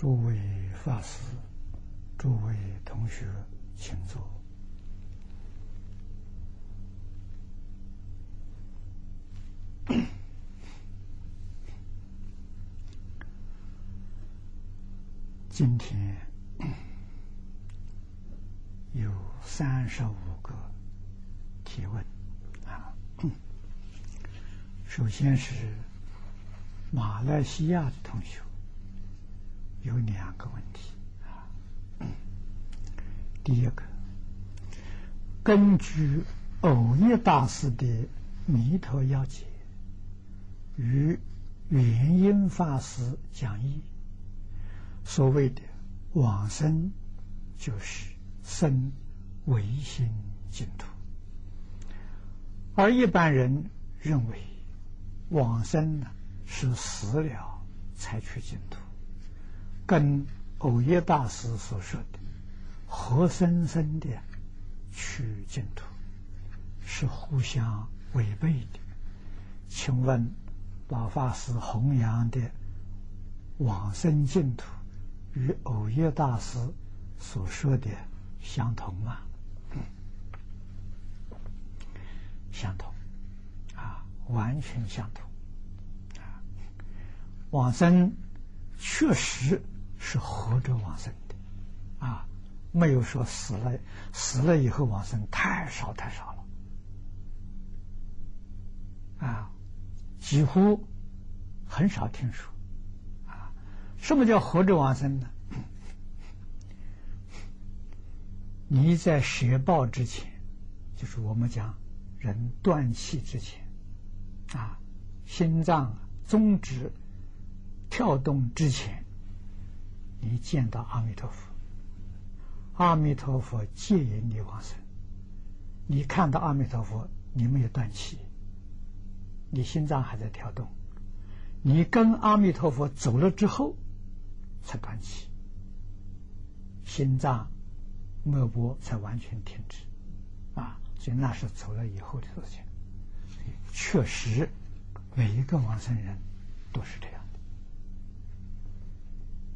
诸位法师、诸位同学，请坐。今天有三十五个提问啊。首先是马来西亚的同学有两个问题啊。第一个，根据偶益大师的《弥陀要解》与元音法师讲义，所谓的往生就是生唯心净土，而一般人认为。往生呢是死了才去净土，跟偶耶大师所说的活生生的去净土是互相违背的。请问老法师弘扬的往生净土与偶耶大师所说的相同吗？相同。啊完全相同，啊，往生确实是活着往生的，啊，没有说死了死了以后往生太少太少了，啊，几乎很少听说，啊，什么叫活着往生呢？你在学报之前，就是我们讲人断气之前。啊，心脏终止跳动之前，你见到阿弥陀佛，阿弥陀佛接引你往生。你看到阿弥陀佛，你没有断气，你心脏还在跳动。你跟阿弥陀佛走了之后，才断气，心脏脉搏才完全停止。啊，所以那是走了以后的事情。确实，每一个往生人都是这样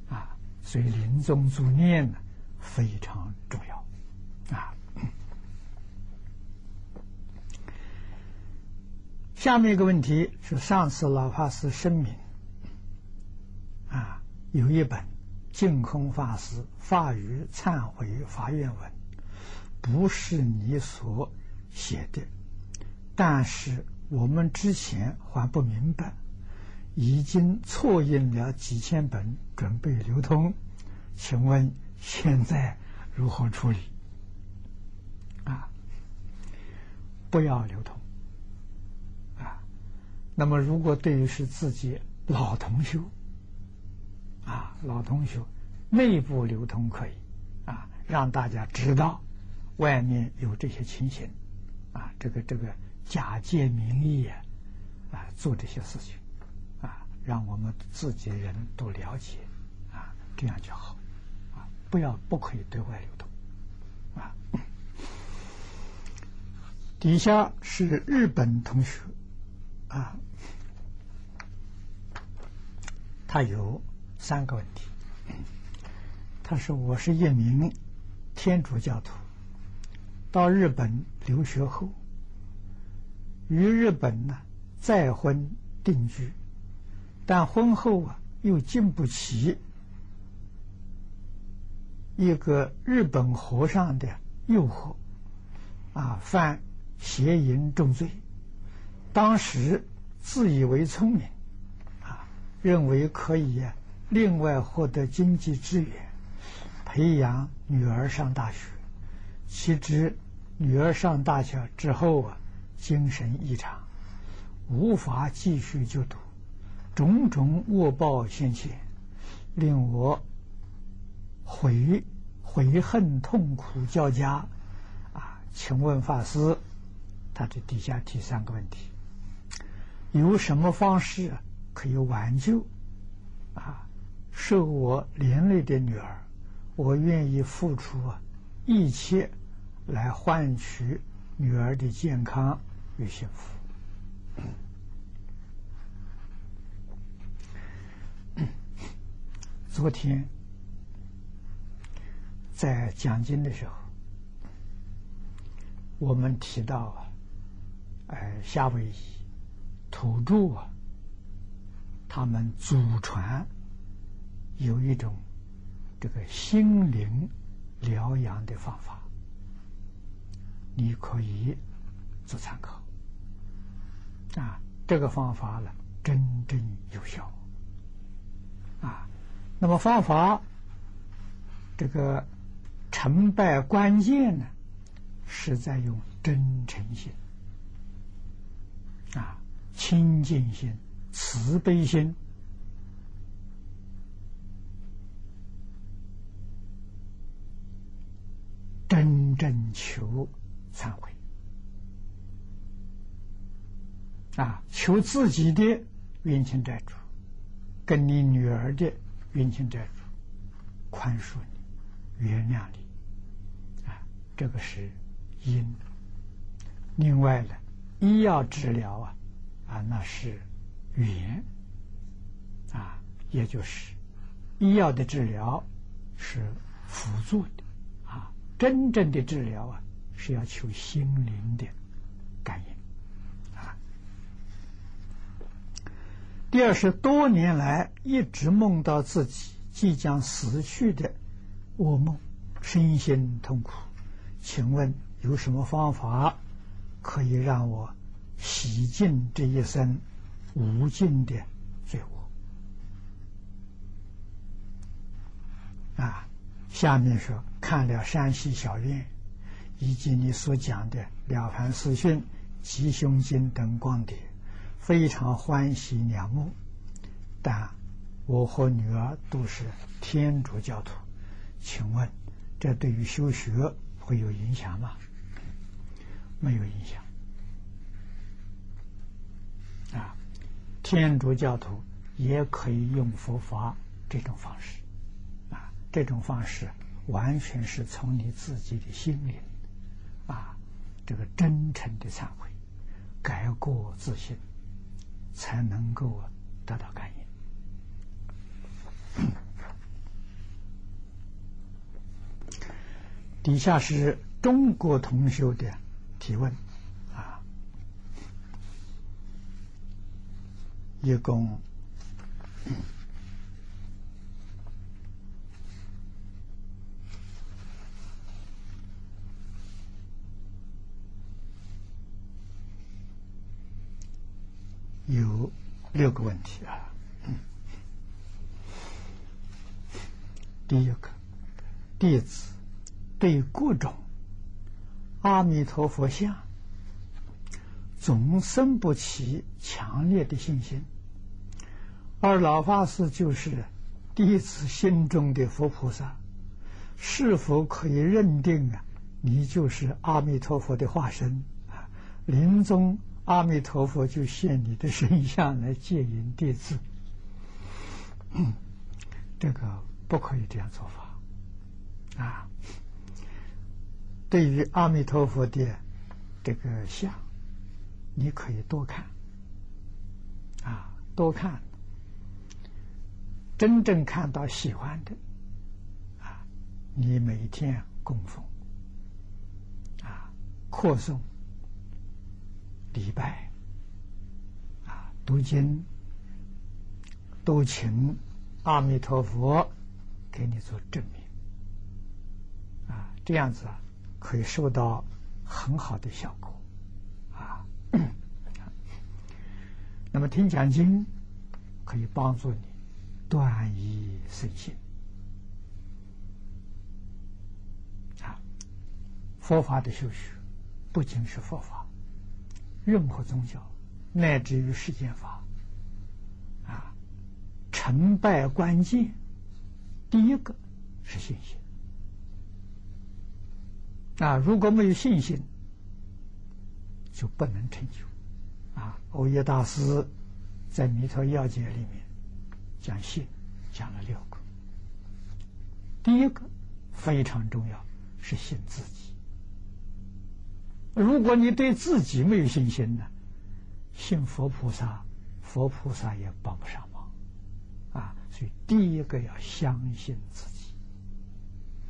的啊，所以临终助念呢非常重要啊。下面一个问题是，上次老法师声明啊，有一本净空法师法语忏悔法愿文，不是你所写的。但是我们之前还不明白，已经错印了几千本，准备流通，请问现在如何处理？啊，不要流通。啊，那么如果对于是自己老同学，啊，老同学内部流通可以，啊，让大家知道外面有这些情形，啊，这个这个。假借名义啊，啊，做这些事情，让我们自己人都了解，啊，这样就好，啊，不要不可以对外流通，啊。底下是日本同学，啊，他有三个问题，他说：“我是一名天主教徒，到日本留学后。”于日本呢再婚定居，但婚后啊又经不起一个日本和尚的诱惑，啊犯邪淫重罪。当时自以为聪明，啊认为可以另外获得经济资源，培养女儿上大学。岂知女儿上大学之后啊。精神异常，无法继续就读，种种恶报现前，令我悔悔恨痛苦交加。啊，请问法师，他这底下提三个问题：有什么方式可以挽救？啊，受我连累的女儿，我愿意付出一切来换取女儿的健康。与幸福。昨天在讲经的时候，我们提到啊，呃，夏威夷土著啊，他们祖传有一种这个心灵疗养的方法，你可以做参考啊。这个方法呢，真正有效。啊，那么方法这个成败关键呢，是在用真诚心、啊清净心、慈悲心，真正求忏悔，啊，求自己的冤亲债主。跟你女儿的冤亲债主宽恕你、原谅你，啊，这个是因。另外呢，医药治疗啊，啊，那是缘，啊，也就是医药的治疗是辅助的，啊，真正的治疗啊是要求心灵的感应。第二是多年来一直梦到自己即将死去的噩梦，身心痛苦。请问有什么方法可以让我洗净这一生无尽的罪恶？啊，下面说看了山西小院以及你所讲的《了凡四训》《吉凶经》等光碟。非常欢喜仰慕，但我和女儿都是天主教徒，请问这对于修学会有影响吗？没有影响。啊，天主教徒也可以用佛法这种方式，啊，这种方式完全是从你自己的心灵，啊，这个真诚的忏悔，改过自新。才能够得到感应。底下是中国同修的提问，啊，一共有六个问题啊。第一个，弟子对各种阿弥陀佛像总生不起强烈的信心，而老法师就是弟子心中的佛菩萨，是否可以认定啊？你就是阿弥陀佛的化身啊？临终。阿弥陀佛就现你的身相来接引弟子，这个不可以这样做法啊！对于阿弥陀佛的这个像，你可以多看啊，多看，真正看到喜欢的啊，你每天供奉啊，扩诵。礼拜啊，读经，都请阿弥陀佛给你做证明啊，这样子可以受到很好的效果啊。那么听讲经可以帮助你断疑生信啊。佛法的修学不仅是佛法。任何宗教，乃至于世间法，啊，成败关键，第一个是信心。啊，如果没有信心，就不能成就。啊，欧耶大师在《弥陀要解》里面讲信，讲了六个。第一个非常重要，是信自己。如果你对自己没有信心呢，信佛菩萨，佛菩萨也帮不上忙，啊！所以第一个要相信自己，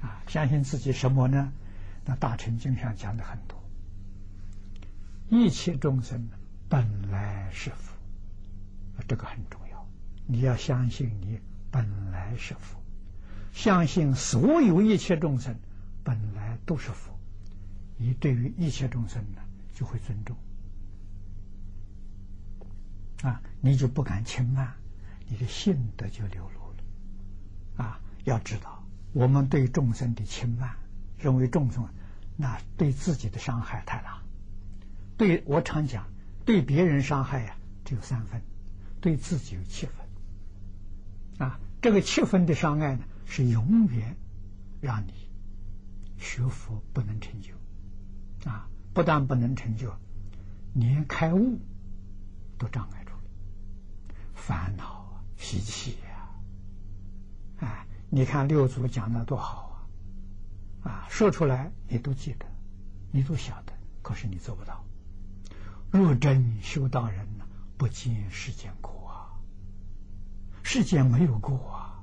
啊，相信自己什么呢？那大乘经上讲的很多，一切众生本来是佛，这个很重要。你要相信你本来是佛，相信所有一切众生本来都是佛，你对于一切众生呢就会尊重，啊，你就不敢轻慢。你的性德就流露了啊！要知道，我们对众生的轻慢，认为众生那对自己的伤害太大。对我常讲，对别人伤害呀只有三分，对自己有七分。啊，这个七分的伤害呢，是永远让你学佛不能成就。啊，不但不能成就，连开悟都障碍住了，烦恼啊。脾气呀，哎，你看六祖讲的多好啊！啊，说出来你都记得，你都晓得，可是你做不到。若真修道人呢，不见世间苦啊，世间没有过啊，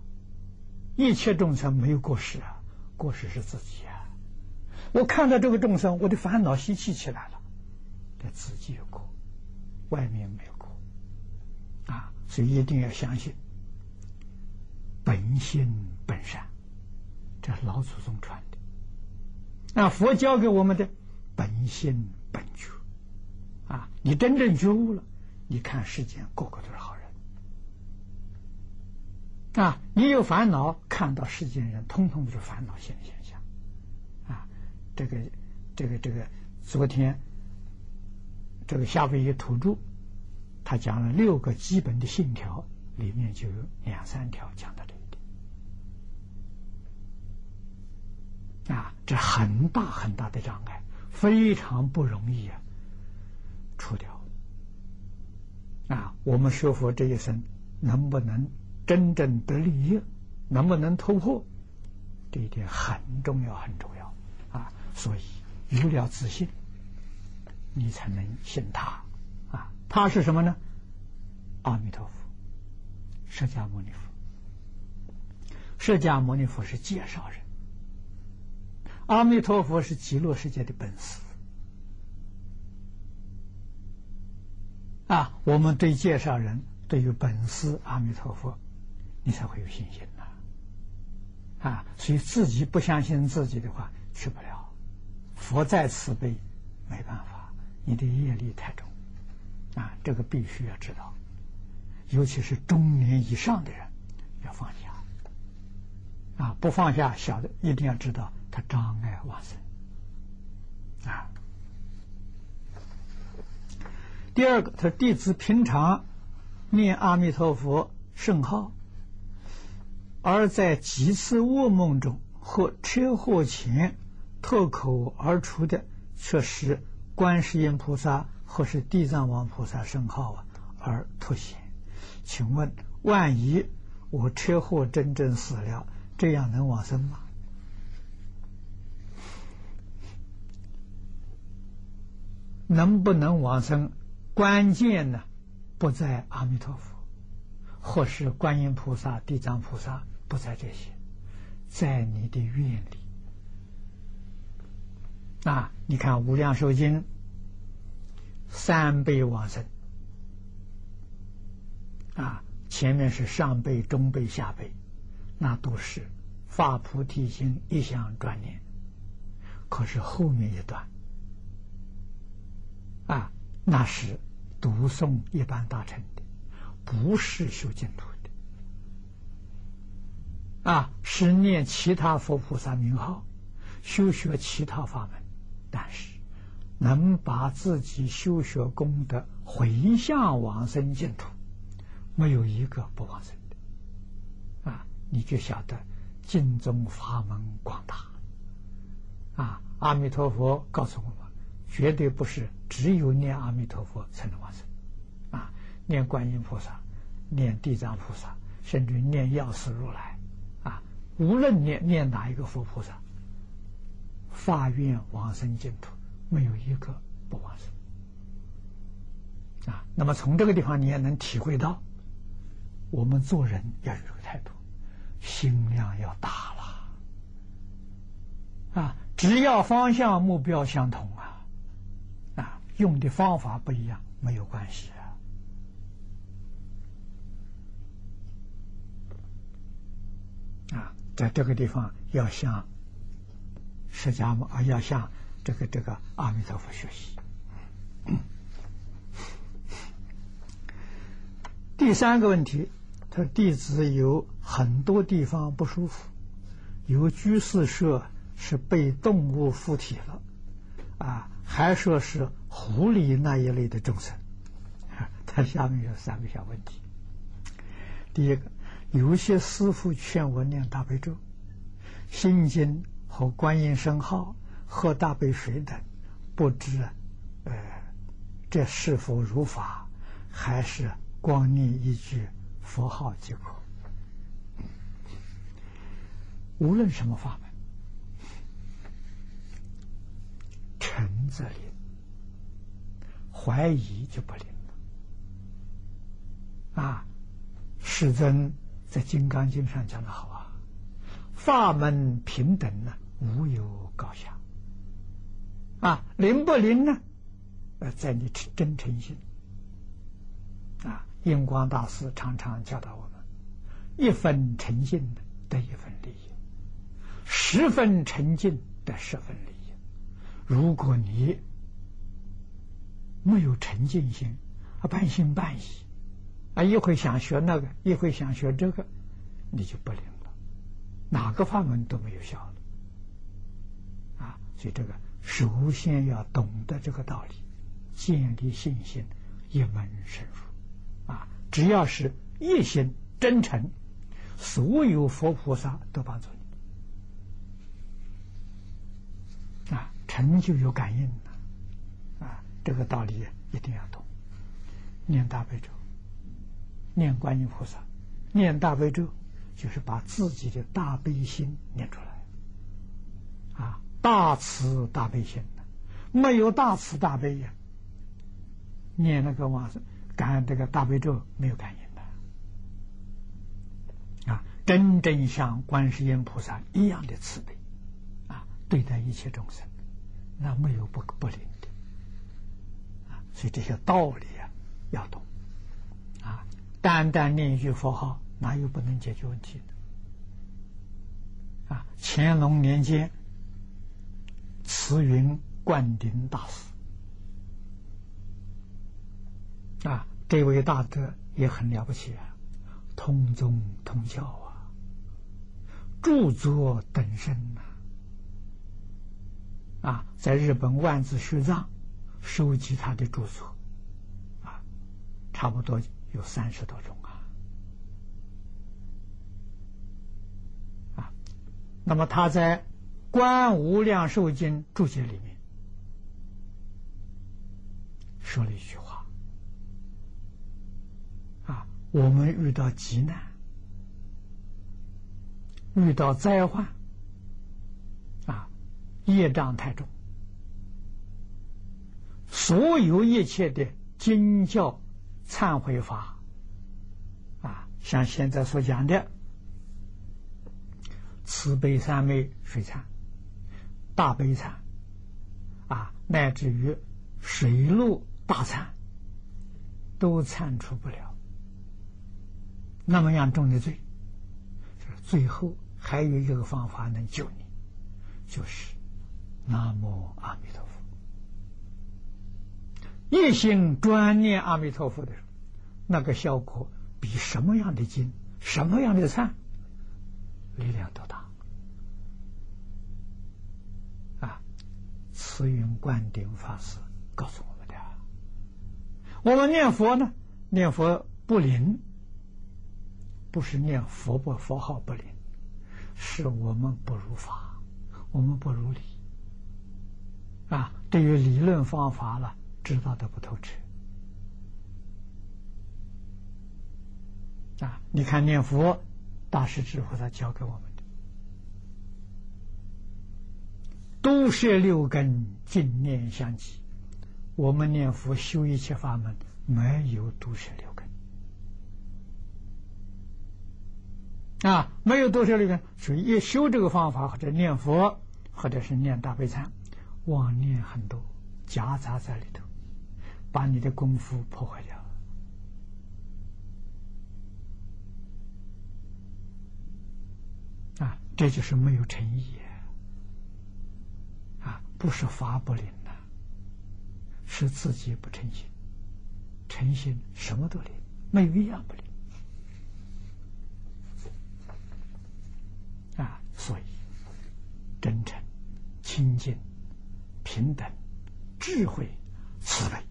一切众生没有过失啊，过失是自己啊。我看到这个众生，我的烦恼习气起来了，这自己有过，外面没有过。啊，所以一定要相信本心本善，这是老祖宗传的。那佛教给我们的本心本觉，啊，你真正觉悟了，你看世间个个都是好人。啊，你有烦恼，看到世间人通通都是烦恼现现象。这个，这个，这个，昨天这个夏威夷土著。他讲了六个基本的信条，里面就有两三条讲到这一点啊，这很大很大的障碍，非常不容易啊除掉啊。我们学佛这一生能不能真正得利益，能不能突破，这一点很重要，很重要。所以有了自信，你才能信他啊。他是什么呢？阿弥陀佛，释迦牟尼佛。释迦牟尼佛是介绍人，阿弥陀佛是极乐世界的本师。啊，我们对介绍人，对于本师阿弥陀佛，你才会有信心呐。啊，所以自己不相信自己的话，去不了。佛再慈悲，没办法，你的业力太重。啊，这个必须要知道，尤其是中年以上的人要放下。啊，不放下，小的一定要知道，他障碍往生。啊，第二个，他弟子平常念阿弥陀佛圣号，而在几次噩梦中或车祸前脱口而出的，却是观世音菩萨。或是地藏王菩萨圣号啊而突显，请问，万一我车祸真正死了，这样能往生吗？能不能往生？关键呢，不在阿弥陀佛，或是观音菩萨、地藏菩萨，不在这些，在你的愿力。啊，你看《无量寿经》。三辈往生啊，前面是上辈、中辈、下辈，那都是发菩提心一向专念。可是后面一段啊，那是读诵一般大乘的，不是修净土的啊，是念其他佛菩萨名号，修学其他法门，但是。能把自己修学功德回向往生净土，没有一个不往生的啊！你就晓得净宗法门广大啊！阿弥陀佛告诉我们，绝对不是只有念阿弥陀佛才能往生啊！念观音菩萨、念地藏菩萨，甚至念药师如来啊，无论念念哪一个佛菩萨，发愿往生净土。没有一个不往生啊！那么从这个地方，你也能体会到我们做人要有这个态度，心量要大了啊！只要方向目标相同啊，啊，用的方法不一样没有关系啊！啊，在这个地方要向释迦牟啊，要向这个这个阿弥陀佛学习。第三个问题。他弟子有很多地方不舒服，有居士说是被动物附体了，啊，还说是狐狸那一类的众生。他下面有三个小问题。第一个，有些师傅劝我念大悲咒、心经和观音圣号、喝大杯水等，不知，呃，这是否如法，还是光念一句？佛号即可，无论什么法门，诚则灵，怀疑就不灵了。啊，世尊在《金刚经》上讲的好啊，法门平等呢，无有高下。啊，灵不灵呢？呃，在你真诚心。啊。印光大师常常教导我们：一分诚信得一分利益，十分沉静得十分利益。如果你没有沉浸心，啊半信半疑，啊一会想学那个，一会想学这个，你就不灵了，哪个法门都没有效了。所以这个首先要懂得这个道理，建立信心，一门深入。啊，只要是一心真诚，所有佛菩萨都帮助你。啊，成就有感应的，啊，这个道理一定要懂。念大悲咒，念观音菩萨，念大悲咒，就是把自己的大悲心念出来。啊，大慈大悲心没有大慈大悲呀，念那个往生。感这个大悲咒没有感应的啊，真正像观世音菩萨一样的慈悲啊，对待一切众生，那没有不不灵的啊。所以这些道理啊要懂啊，单单念一句佛号，哪有不能解决问题的啊？乾隆年间，慈云灌顶大师。啊，这位大德也很了不起啊，通宗通教啊，著作等身呐，啊，在日本万字学藏收集他的著作，啊，差不多有三十多种，啊，那么他在《观无量寿经》注解里面说了一句话。啊我们遇到急难，遇到灾患，啊，业障太重，所有一切的经教忏悔法，啊，像现在所讲的慈悲三昧水忏、大悲忏，啊，乃至于水陆大忏，都忏除不了。那么样重的罪，最后还有一个方法能救你，就是南无阿弥陀佛。一心专念阿弥陀佛的时候，那个效果比什么样的经、什么样的忏力量都大。啊，慈云灌顶法师告诉我们的。我们念佛呢，念佛不灵。不是念佛不佛号不灵，是我们不如法，我们不如理啊！对于理论方法了，知道的不透彻啊！你看念佛，大师智慧他教给我们的，都摄六根，净念相继。我们念佛修一切法门，没有都摄六根。啊，没有多少的人，所以一修这个方法，或者念佛，或者是念大悲忏，妄念很多，夹杂在里头，把你的功夫破坏掉。啊，这就是没有诚意啊！不是法不灵呐，是自己不诚心。诚心什么都灵，没有一样不灵。啊，所以真诚、清净、平等、智慧、慈悲，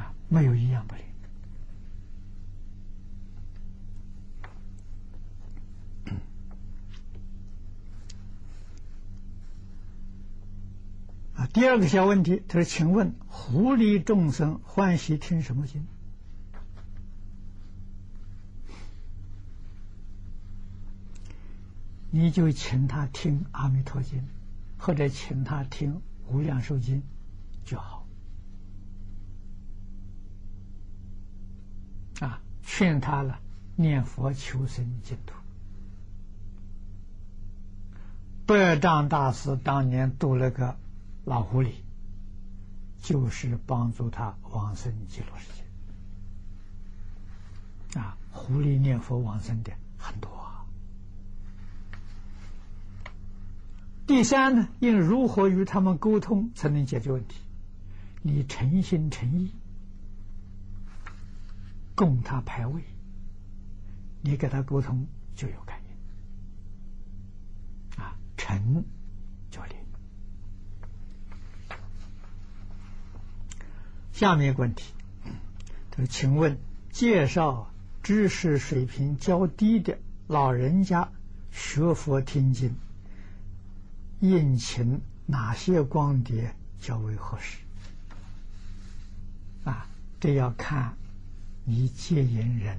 啊，没有一样不灵。第二个小问题，他说：“请问，狐狸众生欢喜听什么经？”你就请他听《阿弥陀经》，或者请他听《无量寿经》就好。啊，劝他了，念佛求生净土。百丈大师当年度了个老狐狸，就是帮助他往生极乐世界。啊，狐狸念佛往生的很多。第三呢，应如何与他们沟通才能解决问题？你诚心诚意供他排位，你跟他沟通就有感应啊，诚就灵。下面问题，他说：“请问，介绍知识水平较低的老人家学佛听经。”应请哪些光碟较为合适？啊，这要看你接引人，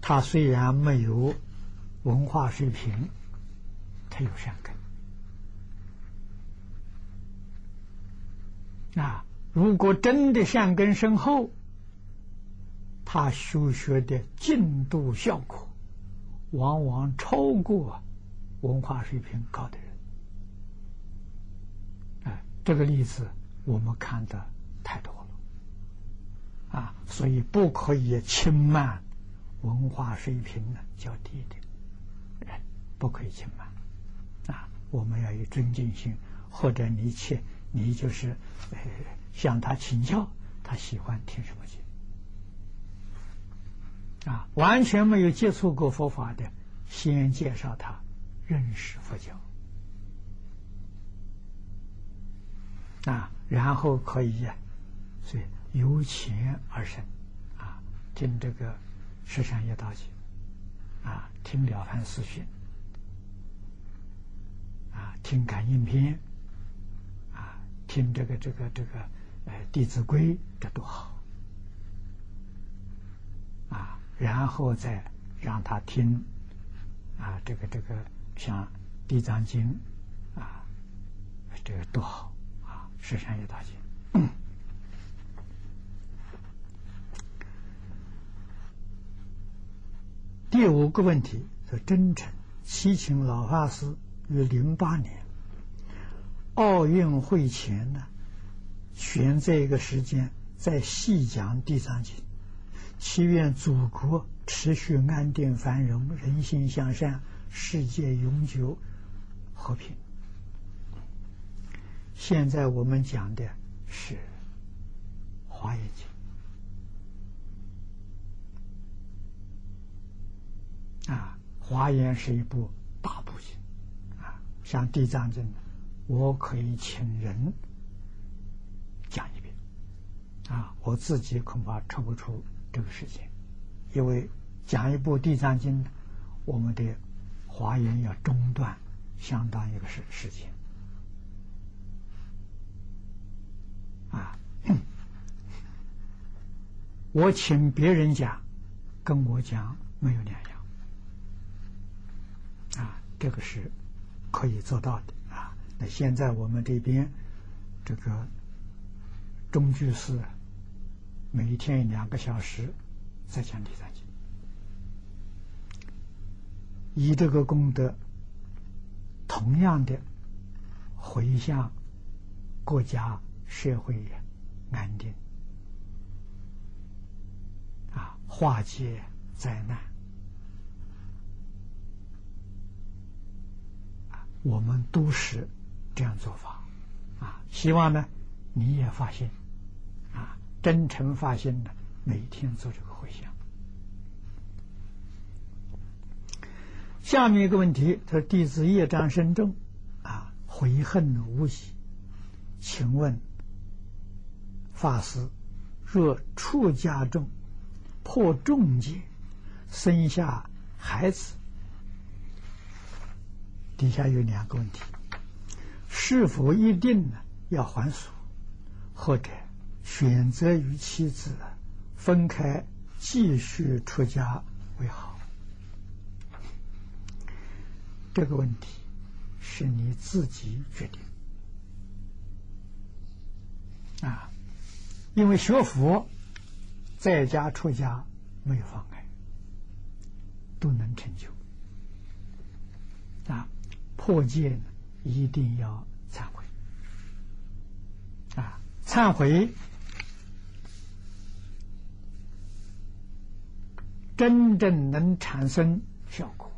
他虽然没有文化水平，他有善根。啊，如果真的善根深厚，他修学的进度效果，往往超过文化水平高的人。这个例子我们看的太多了，啊，所以不可以轻慢文化水平呢较低的人，不可以轻慢，啊，我们要有尊敬心，或者你去，你就是向他请教，他喜欢听什么经，啊，完全没有接触过佛法的，先介绍他认识佛教。啊，然后可以呀，所以由浅而深，啊，听这个《十善业道经》，啊，听《了凡四训》，啊，听《感应篇》，啊，听这个这个这个，哎，《弟子规》，这多好，啊，然后再让他听，啊，这个这个像《地藏经》，啊，这个多好。是善业大经。第五个问题是真诚，七请老法师于零八年奥运会前呢，选这个时间再细讲《地藏经》，祈愿祖国持续安定繁荣，人心向善，世界永久和平。现在我们讲的是《华严经》啊，《华严》是一部大部经啊，像《地藏经》，我可以请人讲一遍啊，我自己恐怕抽不出这个时间，因为讲一部《地藏经》，我们的《华严》要中断相当一个时时间。啊，我请别人讲，跟我讲没有两样。啊，这个是可以做到的啊。那现在我们这边这个中居士每天两个小时再讲《地藏经》，以这个功德，同样的回向国家社会安定，啊，化解灾难，啊，我们都是这样做法，啊，希望呢你也发现，真诚发现的。每天做这个回向。下面一个问题，他说：“弟子业障深重，啊，悔恨无已。请问法师，若出家众破重戒，生下孩子，底下有两个问题：是否一定呢要还俗，或者选择与妻子？”分开继续出家为好，这个问题是你自己决定啊，因为学佛在家出家没有妨碍，都能成就啊。破戒，一定要忏悔啊，忏悔。真正能产生效果，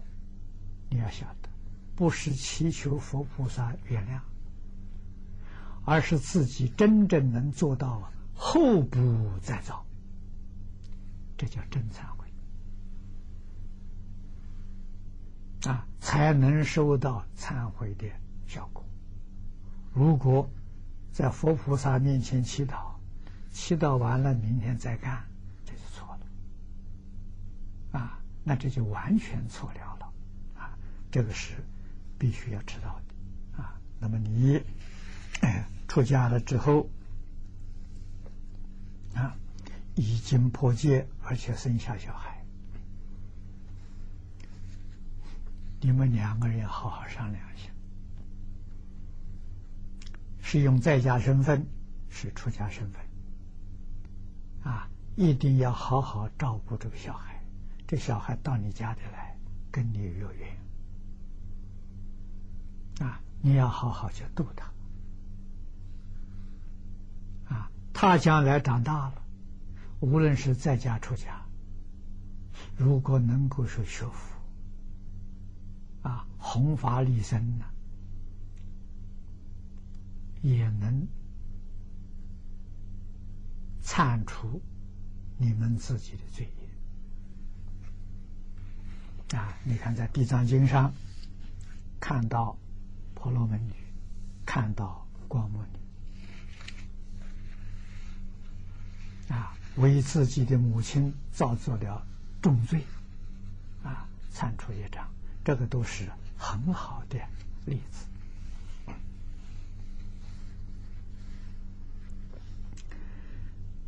你要晓得，不是祈求佛菩萨原谅，而是自己真正能做到后不再造，这叫真忏悔啊，才能收到忏悔的效果。如果在佛菩萨面前祈祷，祈祷完了，明天再干。啊，那这就完全错了了，啊，这个是必须要知道的，啊，那么你出家了之后，啊，已经破戒，而且生下小孩，你们两个人要好好商量一下，是用在家身份，是出家身份，啊，一定要好好照顾这个小孩。这小孩到你家里来，跟你有缘啊！你要好好去度他啊！他将来长大了，无论是在家出家，如果能够是学佛啊，弘法利生呢，也能铲除你们自己的罪业。啊！你看，在《地藏经》上看到婆罗门女，看到光目女，啊，为自己的母亲造作了重罪，啊，铲除业障，这个都是很好的例子。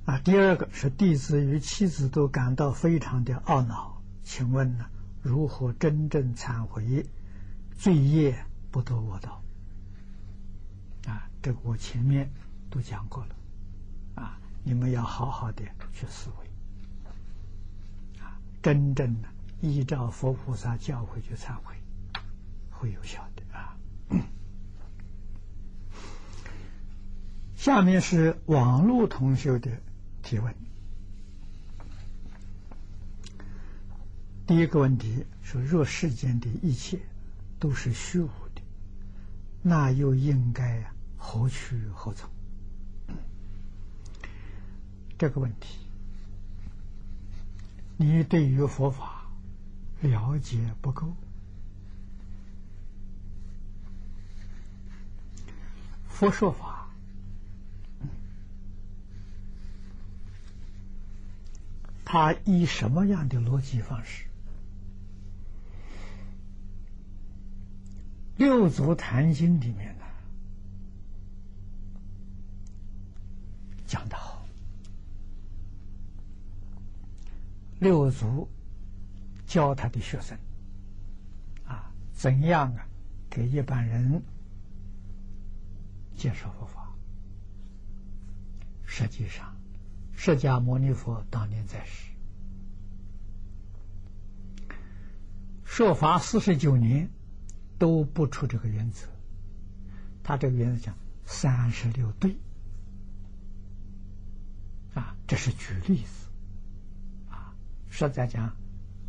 啊，第二个是弟子与妻子都感到非常的懊恼，请问呢？如何真正忏悔罪业不得我道？啊，这个我前面都讲过了，啊，你们要好好的去思维，啊，真正的依照佛菩萨教诲去忏悔，会有效的啊。下面是网络同学的提问。第一个问题说：若世间的一切都是虚无的，那又应该何去何从？这个问题，你对于佛法了解不够。佛说法，他以什么样的逻辑方式？六祖坛经里面呢，讲到六祖教他的学生啊，怎样啊给一般人介绍佛法。实际上，释迦牟尼佛当年在世，说法四十九年。都不出这个原则。他这个原则讲三十六对啊，这是举例子啊，实在讲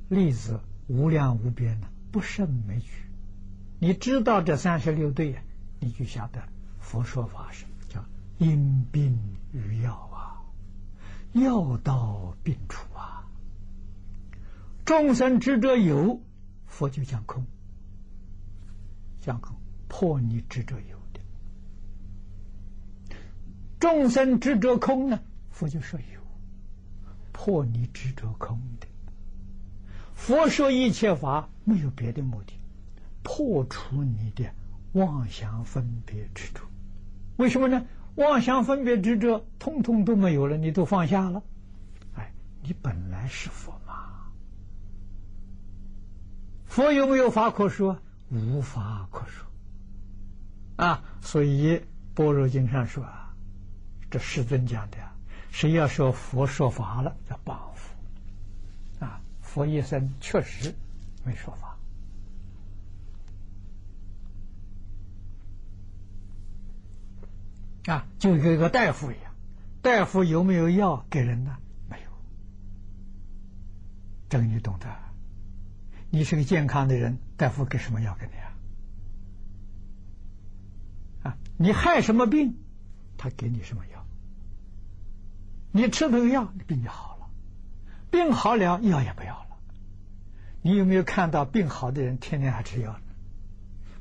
例子无量无边的，不胜枚举。你知道这三十六对呀，你就晓得佛说法是叫因病与药啊，药到病除啊。众生执着有，佛就讲空，讲空破你执着有的；众生执着空呢，佛就说有，破你执着空的。佛说一切法没有别的目的。破除你的妄想分别执着，为什么呢？妄想分别执着，通通都没有了，你都放下了。哎，你本来是佛嘛？佛有没有法可说？无法可说。啊，所以《般若经》上说啊，这世尊讲的，谁要说佛说法了，叫谤佛。啊，佛一生确实没说法。啊，就跟一个大夫一样，大夫有没有药给人呢？没有，这个你懂得。你是个健康的人，大夫给什么药给你啊？啊，你害什么病，他给你什么药？你吃这个药，病就好了。病好了，药也不要了。你有没有看到病好的人天天还吃药呢？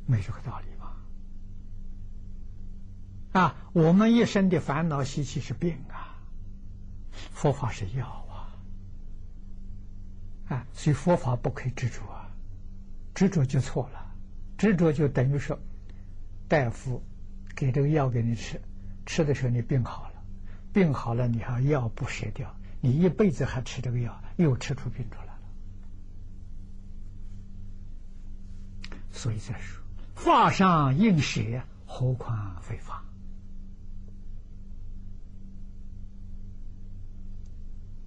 没这个道理吧。啊，我们一生的烦恼习气是病啊，佛法是药啊，所以佛法不可以执着啊，执着就错了，执着就等于说，大夫给这个药给你吃，吃的时候你病好了，病好了你还药不舍掉，你一辈子还吃这个药，又吃出病出来了，所以再说法上应舍，何况非法。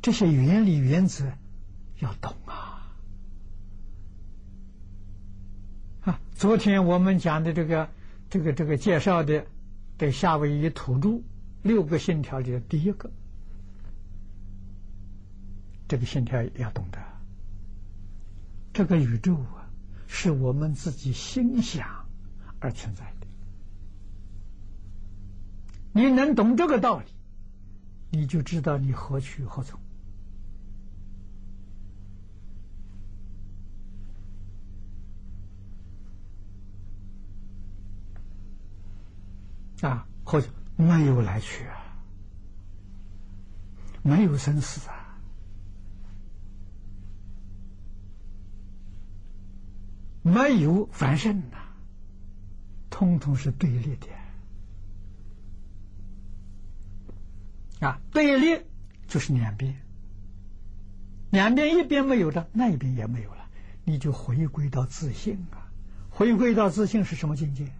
这些原理原则要懂啊！啊，昨天我们讲的这个、这个、这个介绍的对夏威夷土著六个信条里的第一个，这个信条要懂得。这个宇宙啊，是我们自己心想而存在的。你能懂这个道理，你就知道你何去何从。啊，或者没有来去啊，没有生死啊，没有反胜呐，通通是对立的啊，对立就是两边，两边一边没有的，那一边也没有了，你就回归到自信啊，回归到自信是什么境界？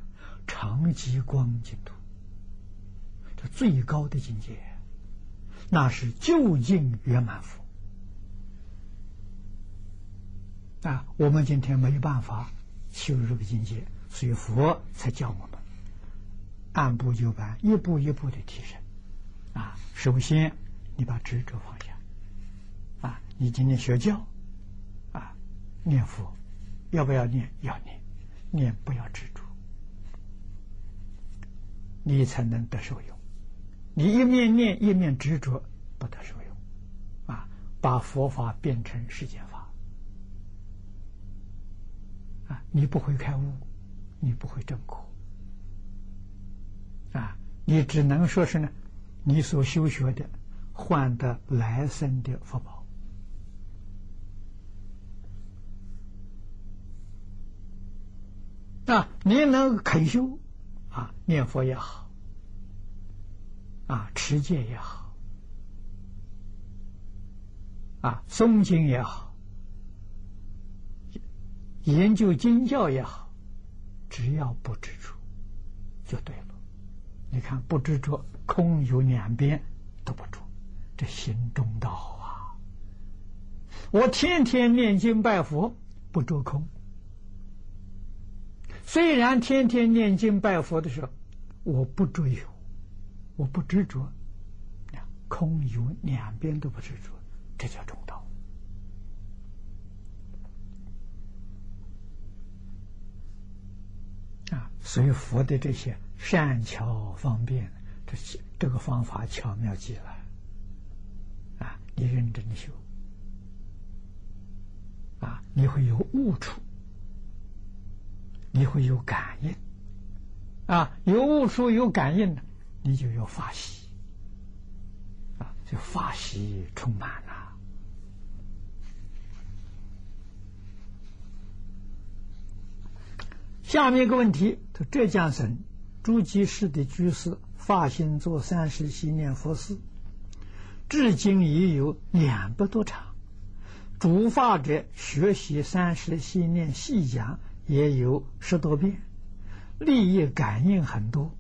长极光净土，这最高的境界，那是究竟圆满佛啊！我们今天没有办法修这个境界，所以佛才教我们按部就班，一步一步的提升啊！首先，你把执着放下啊！你今天学教啊，念佛要不要念？要念，念不要执着。你才能得受用。你一面念一面执着，不得受用。啊，把佛法变成世间法。啊，你不会开悟，你不会证果。啊，你只能说是呢，你所修学的换得来生的福报。啊，你能肯修。啊，念佛也好，啊，持戒也好，啊，诵经也好，研究经教也好，只要不执着，就对了。你看，不执着，空有两边都不着，这心中道啊！我天天念经拜佛，不着空。虽然天天念经拜佛的时候，我不追有，我不执着，空有两边都不执着，这叫中道。啊，所以佛的这些善巧方便，这些这个方法巧妙极了。啊，你认真的修，啊，你会有悟处。你会有感应，啊，有悟出有感应的，你就有法喜，啊，就法喜充满了。下面一个问题：，浙江省诸暨市的居士发心做三十七念佛事，至今已有两百多场，主法者学习三十七念细讲。也有十多遍，利益感应很多，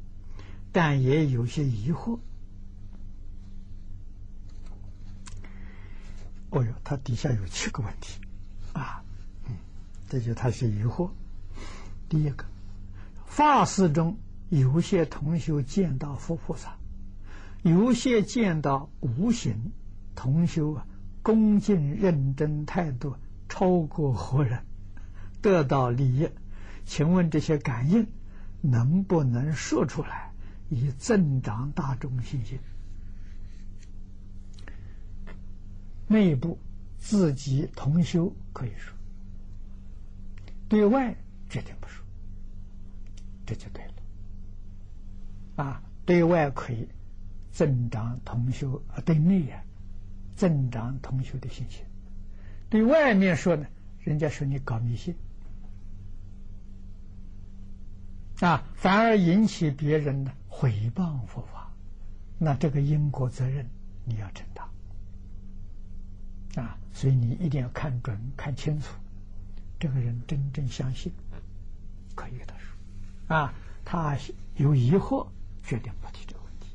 但也有些疑惑。哦哟，他底下有七个问题啊，嗯，这就他是疑惑。第一个，法事中有些同修见到佛菩萨，有些见到无形同修啊，恭敬认真态度超过活人。得到利益，请问这些感应能不能说出来，以增长大众信心？内部自己同修可以说，对外决定不说，这就对了。啊，对外可以增长同修啊，对内啊增长同修的信心。对外面说呢，人家说你搞迷信。啊，反而引起别人的毁谤佛法，那这个因果责任你要承担啊！所以你一定要看准、看清楚，这个人真正相信，可以跟他说啊，他有疑惑，决定不提这个问题，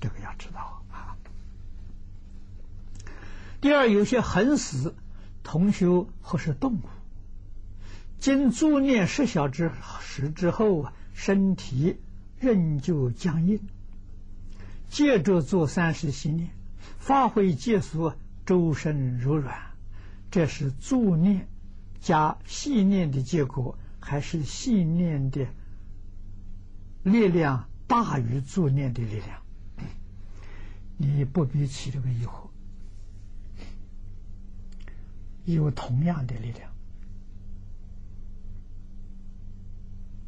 这个要知道啊。第二，有些横死同修或是动物。经助念十小之时之后啊，身体仍旧僵硬。接着做三十信念，发挥解数，周身柔软。这是助念加细念的结果，还是细念的力量大于助念的力量？你不必起这个疑惑，有同样的力量。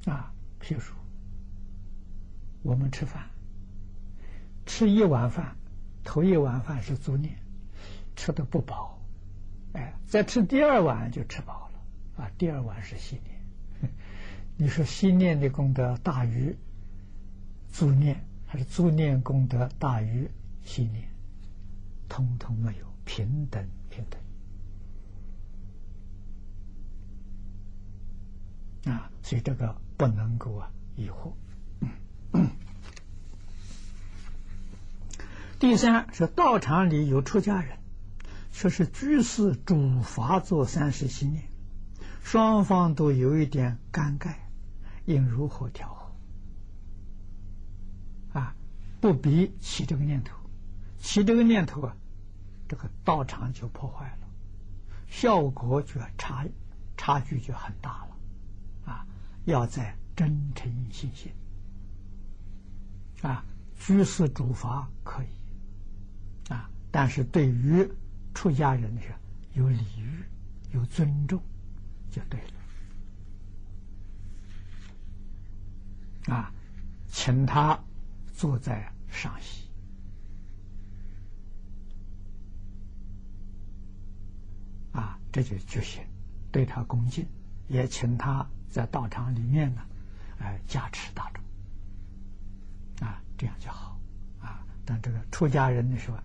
啊，譬如我们吃饭，吃一碗饭，头一碗饭是足念，吃的不饱，哎，再吃第二碗就吃饱了，啊，第二碗是心念。你说心念的功德大于足念，还是足念功德大于心念？通通没有，平等平等。啊，所以这个不能够啊疑惑。第三是道场里有出家人，却是居士主法做三十七年，双方都有一点尴尬，应如何调和？啊，不必起这个念头，起这个念头啊，这个道场就破坏了，效果就差差距就很大了。要在真诚信心啊，居士主法可以。啊，但是对于出家人是有礼遇、有尊重就对了。啊，请他坐在上席。啊，这就就行，对他恭敬，也请他。在道场里面呢，哎，加持大众，啊，这样就好，啊，但这个出家人的时候，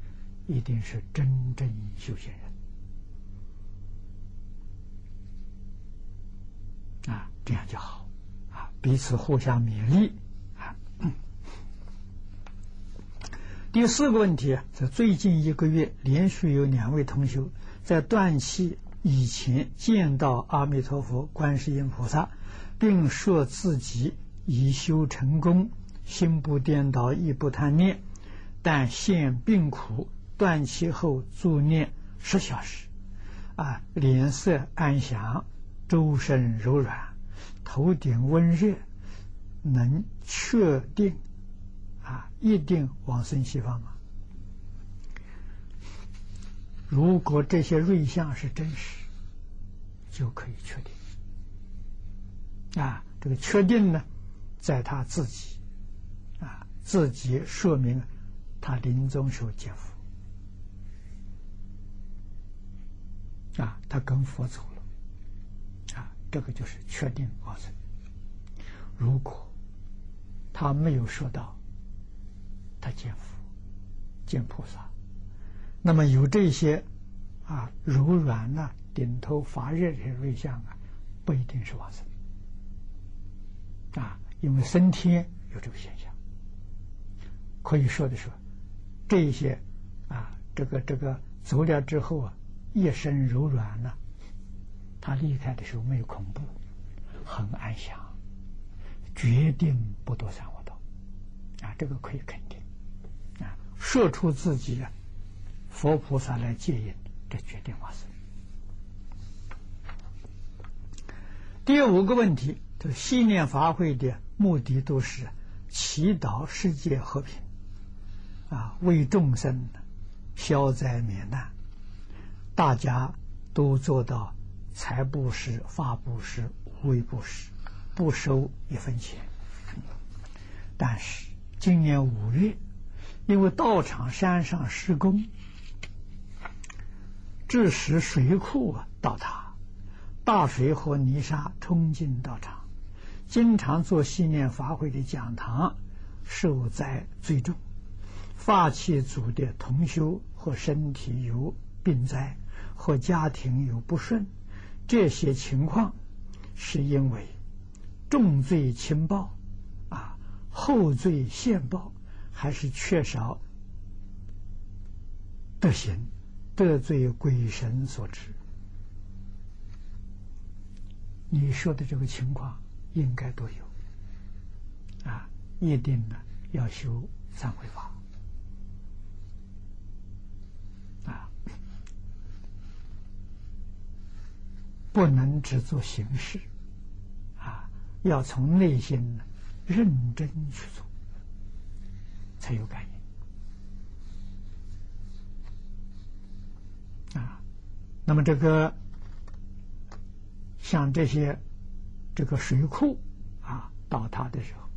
一定是真正修行人，啊，这样就好，啊，彼此互相勉励，啊。第四个问题，在最近一个月，连续有两位同学在断气。以前见到阿弥陀佛、观世音菩萨，并说自己已修成功，心不颠倒，亦不贪念，但现病苦，断气后助念十小时，啊，脸色安详，周身柔软，头顶温热，能确定啊，一定往生西方吗？如果这些瑞相是真实，就可以确定。啊，这个确定呢，在他自己，啊，自己说明他临终时候见佛，啊，他跟佛走了，啊，这个就是确定而存。如果他没有说到，他见佛、见菩萨，那么有这些啊柔软呐、顶头发热这些瑞相啊，不一定是往生。啊，因为升天有这个现象，可以说的是，这些啊，这个这个走了之后啊，一身柔软呢，他离开的时候没有恐怖，很安详，决定不堕三恶道，啊，这个可以肯定，啊，说出自己啊，佛菩萨来接引，这决定发生。第五个问题。就是信念法会的目的都是祈祷世界和平，啊，为众生消灾免难，大家都做到财布施、法布施、无为布施，不收一分钱。但是今年五月，因为道场山上施工，致使水库啊倒塌，大水和泥沙冲进道场。经常做信念法会的讲堂，受灾最重。发起组的同修或身体有病灾，或家庭有不顺，这些情况是因为重罪轻报，啊，后罪现报，还是缺少德行，得罪鬼神所致？你说的这个情况。应该都有啊，一定呢要修忏悔法啊，不能只做形式啊，要从内心呢认真去做，才有感应啊。那么这个像这些。这个水库啊倒塌的时候，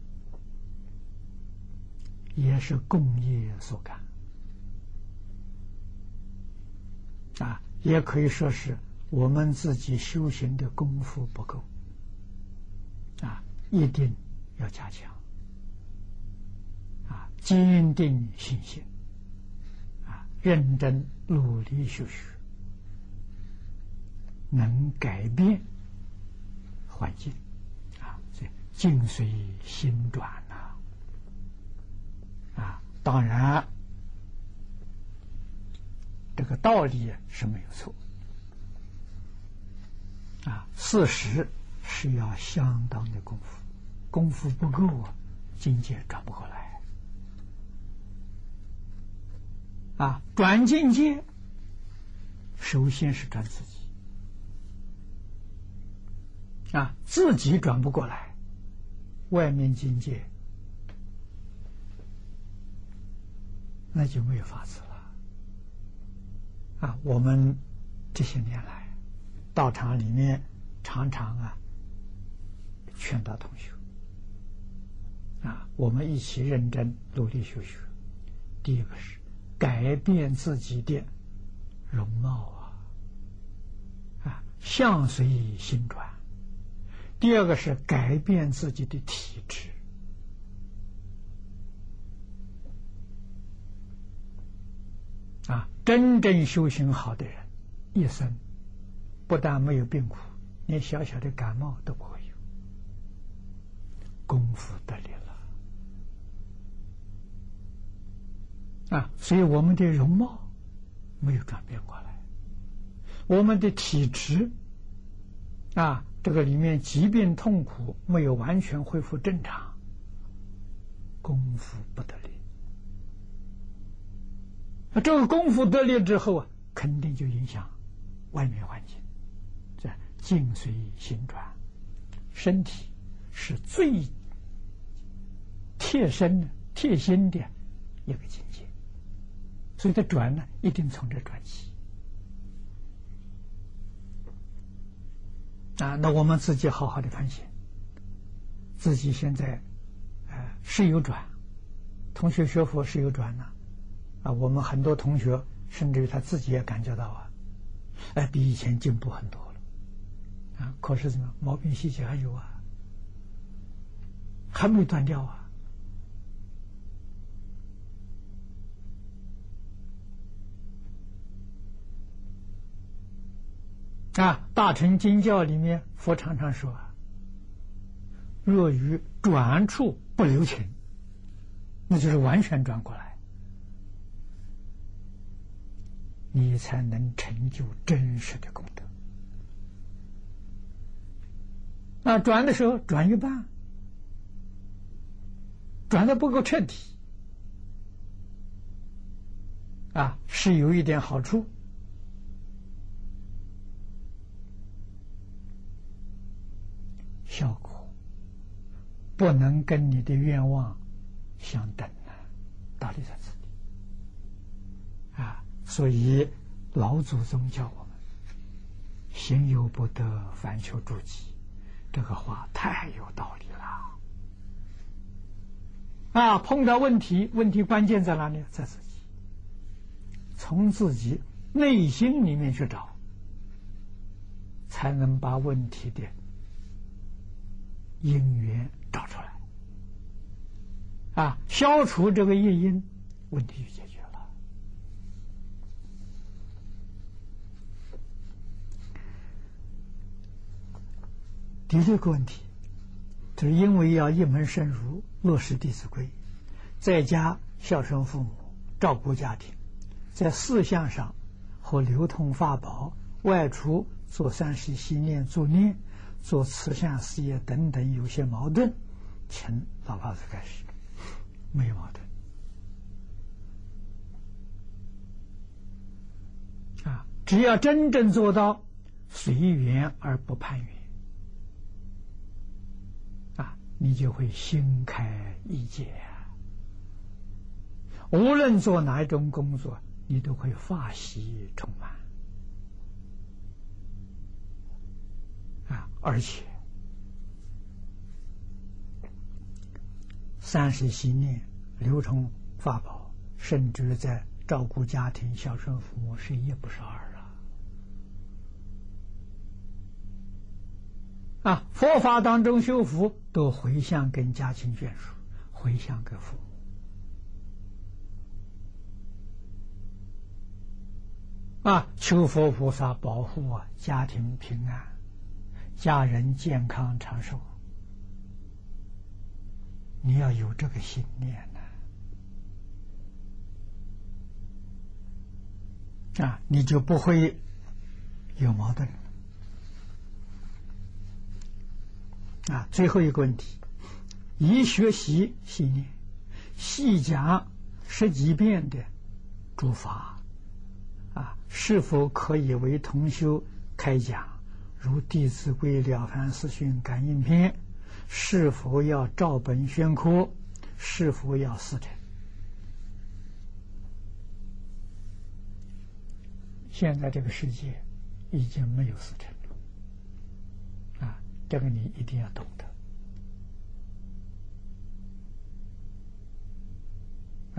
也是工业所干啊，也可以说是我们自己修行的功夫不够啊，一定要加强啊，坚定信心，认真努力修学，能改变。环境啊，这境随心转呐啊，当然这个道理是没有错啊，事实是要相当的功夫，功夫不够啊，境界转不过来啊，转境界首先是转自己。啊，自己转不过来，外面境界那就没有法子了。啊，我们这些年来，道场里面常常啊劝导同学啊，我们一起认真努力学学。第一个是改变自己的容貌啊，啊，相随心转。第二个是改变自己的体质啊！真正修行好的人，一生不但没有病苦，连小小的感冒都不会有，功夫得力了啊！所以我们的容貌没有转变过来，我们的体质。啊，这个里面疾病痛苦没有完全恢复正常，功夫不得力。那这个功夫得力之后啊，肯定就影响外面环境，这境随心转，身体是最贴身的、贴心的一个境界，所以他转呢，一定从这转起。啊，那我们自己好好的反省，自己现在，呃，是有转，同学学佛是有转呢，啊，我们很多同学甚至于他自己也感觉到啊，哎，比以前进步很多了，啊，可是怎么毛病习气还有啊，还没断掉啊。啊，大乘经教里面，佛常常说：“若于转处不留情，那就是完全转过来，你才能成就真实的功德。那转的时候转一半，转的不够彻底，啊，是有一点好处。”效果不能跟你的愿望相等啊，道理在这里啊。所以老祖宗教我们行有不得，反求诸己，这个话太有道理了啊！碰到问题，问题关键在哪里？在自己，从自己内心里面去找，才能把问题的。因缘找出来，啊，消除这个业因，问题就解决了。第六个问题，就是因为要一门深入落实《弟子规》，在家孝顺父母、照顾家庭，在四项上和流通法宝，外出做三世心念助念。做慈善事业等等有些矛盾，请老法师开始，没有矛盾啊！只要真正做到随缘而不攀缘啊，你就会心开意解。无论做哪一种工作，你都会法喜充满。啊！而且，三世心念、流通法宝，甚至在照顾家庭、孝顺父母，是一不是二啊！啊，佛法当中修福，都回向跟家亲眷属，回向给父母，啊，求佛菩萨保护啊，家庭平安。家人健康长寿，你要有这个信念呢，啊，你就不会有矛盾。啊，最后一个问题，一学习信念，细讲十几遍的诸法，啊，是否可以为同修开讲？如《弟子规》《了凡四训》《感应篇》，是否要照本宣科？是否要四成？现在这个世界已经没有四成了，啊，这个你一定要懂得。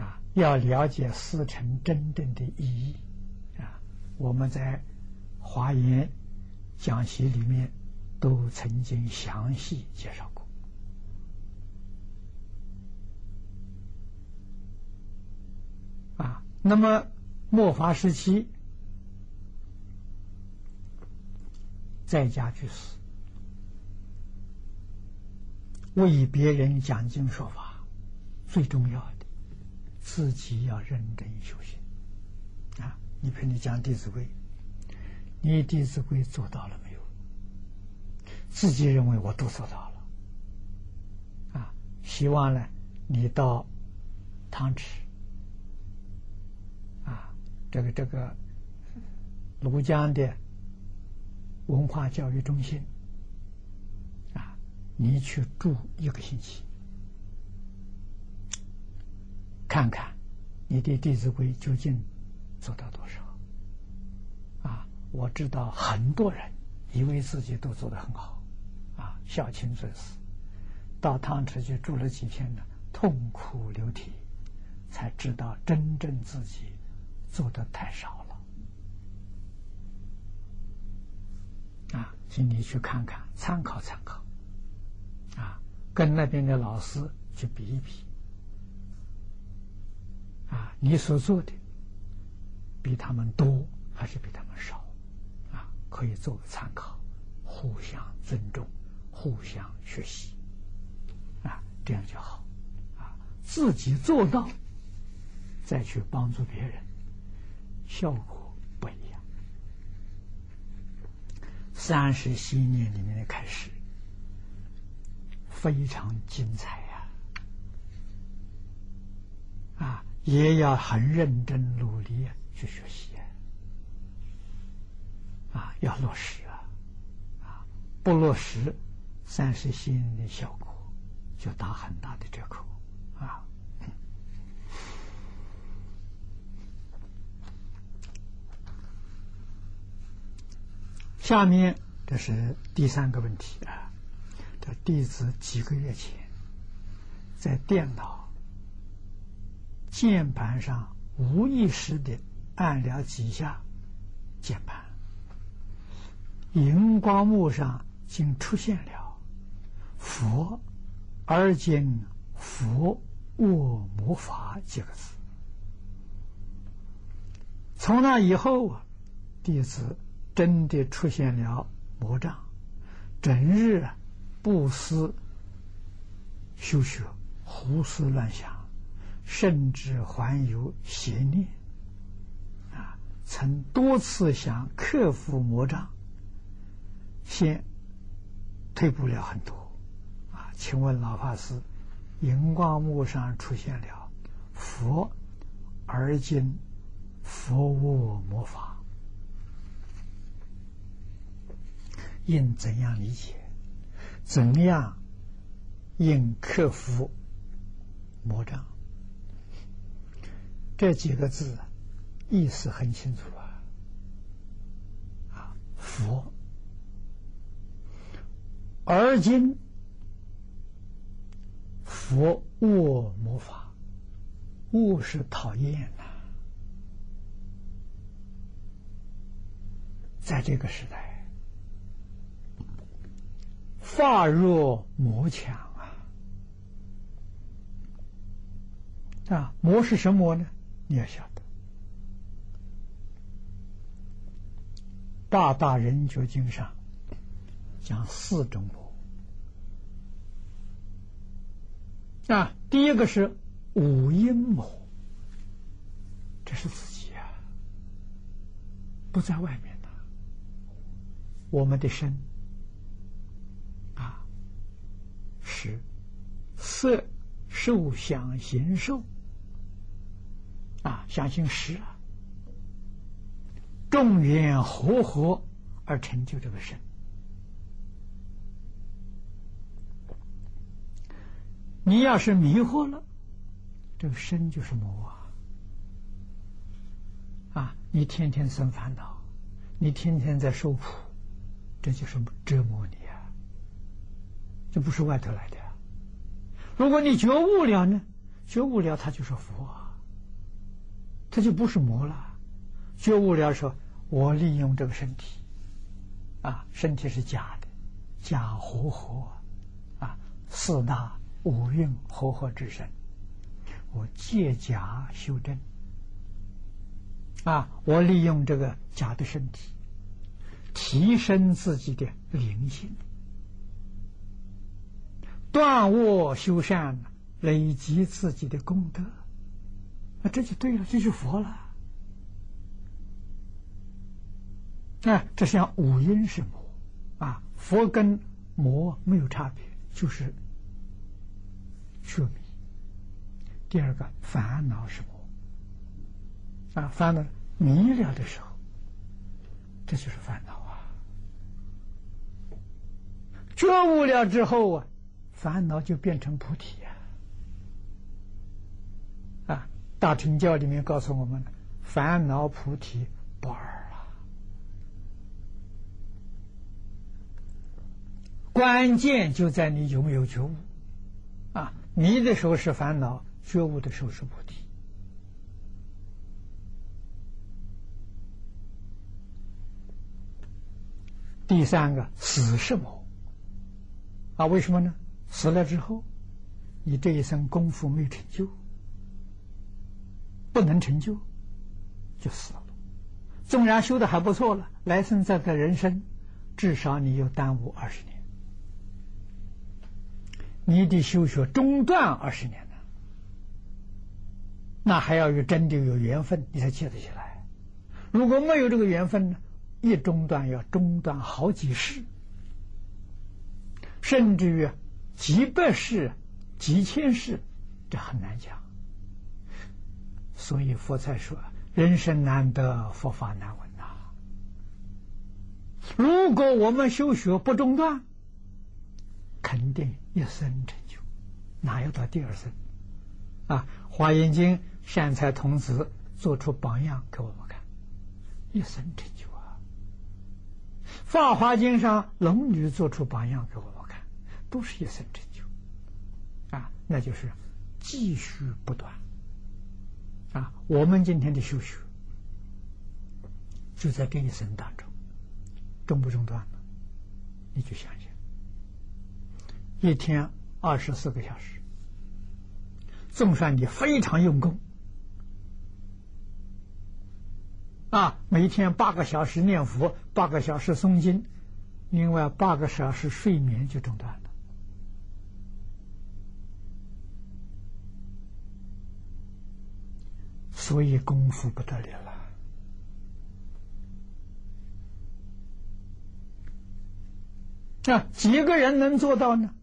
啊，要了解四成真正的意义。啊，我们在华严。讲习里面都曾经详细介绍过啊。那么末法时期在家居士为别人讲经说法，最重要的自己要认真修行啊。你比如你讲《弟子规》。你《弟子规》做到了没有？自己认为我都做到了，啊，希望呢，你到汤池，啊，这个这个庐江的文化教育中心，啊，你去住一个星期，看看你的《弟子规》究竟做到多少，我知道很多人以为自己都做得很好。啊孝亲尊师，到汤池去住了几天呢，痛哭流涕，才知道真正自己做的太少了。啊，请你去看看，参考参考，啊，跟那边的老师去比一比，啊，你所做的比他们多还是比他们少？可以做个参考，互相尊重。互相学习，啊，这样就好，啊，自己做到，再去帮助别人，效果不一样。三十七年里面的开始，非常精彩呀，啊，也要很认真努力去学习，啊，要落实啊，啊，不落实。三十心的效果就打很大的折扣啊！下面这是第三个问题啊，这弟子几个月前在电脑键盘上无意识的按了几下键盘，荧光幕上竟出现了。佛，而今佛握魔法几个字。从那以后啊，弟子真的出现了魔障，整日不思修学，胡思乱想，甚至还有邪念。啊，曾多次想克服魔障，先退步了很多啊。请问老法师，荧光幕上出现了“佛而今佛握魔法”，应怎样理解？怎样应克服魔障？这几个字意思很清楚啊！啊，佛而今。佛恶魔法，恶是讨厌呐。在这个时代，法弱魔强啊！啊，魔是什么呢？你要晓得，《大大人觉经》上讲四种。啊，第一个是五阴魔，这是自己啊，不在外面的。我们的身啊，是色、受、想、行、受啊，想行识啊，众缘和合而成就这个身。你要是迷惑了，这个身就是魔啊！啊，你天天生烦恼，你天天在受苦，这就是折磨你啊！这不是外头来的。如果你觉悟了呢？觉悟了，他就是佛啊，他就不是魔了。觉悟了，说我利用这个身体，啊，身体是假的，假活活啊，四大。五蕴合合之身，我借假修真啊！我利用这个假的身体，提升自己的灵性，断恶修善，累积自己的功德，那这就对了，这就佛了。啊，这像五阴是魔啊，佛跟魔没有差别，就是说明。第二个烦恼是魔啊，烦恼迷了的时候，这就是烦恼啊。觉悟了之后啊，烦恼就变成菩提呀。啊，大乘教里面告诉我们，烦恼菩提不二啊。关键就在你有没有觉悟啊。迷的时候是烦恼，觉悟的时候是菩提。第三个死是魔啊？为什么呢？死了之后，你这一生功夫没成就。不能成就，就死了。纵然修的还不错了，来生再的人生，至少你又耽误二十年。你的修学中断二十年呢，那还要有真的有缘分，你才接得起来。如果没有这个缘分呢，一中断要中断好几世，甚至于几百世、几千世，这很难讲。所以佛才说：“人生难得，佛法难闻呐。”如果我们修学不中断，肯定一生成就，哪有到第二生？啊，《华严经》善财童子做出榜样给我们看，一生成就啊。《法华经》上龙女做出榜样给我们看，都是一生成就，啊，那就是继续不断。啊，我们今天的修学就在这一生当中，中不中断了？你就想想，一天二十四个小时，纵算你非常用功，啊，每天八个小时念佛，八个小时诵经，另外八个小时睡眠就中断了。所以功夫不得了了。那几个人能做到呢？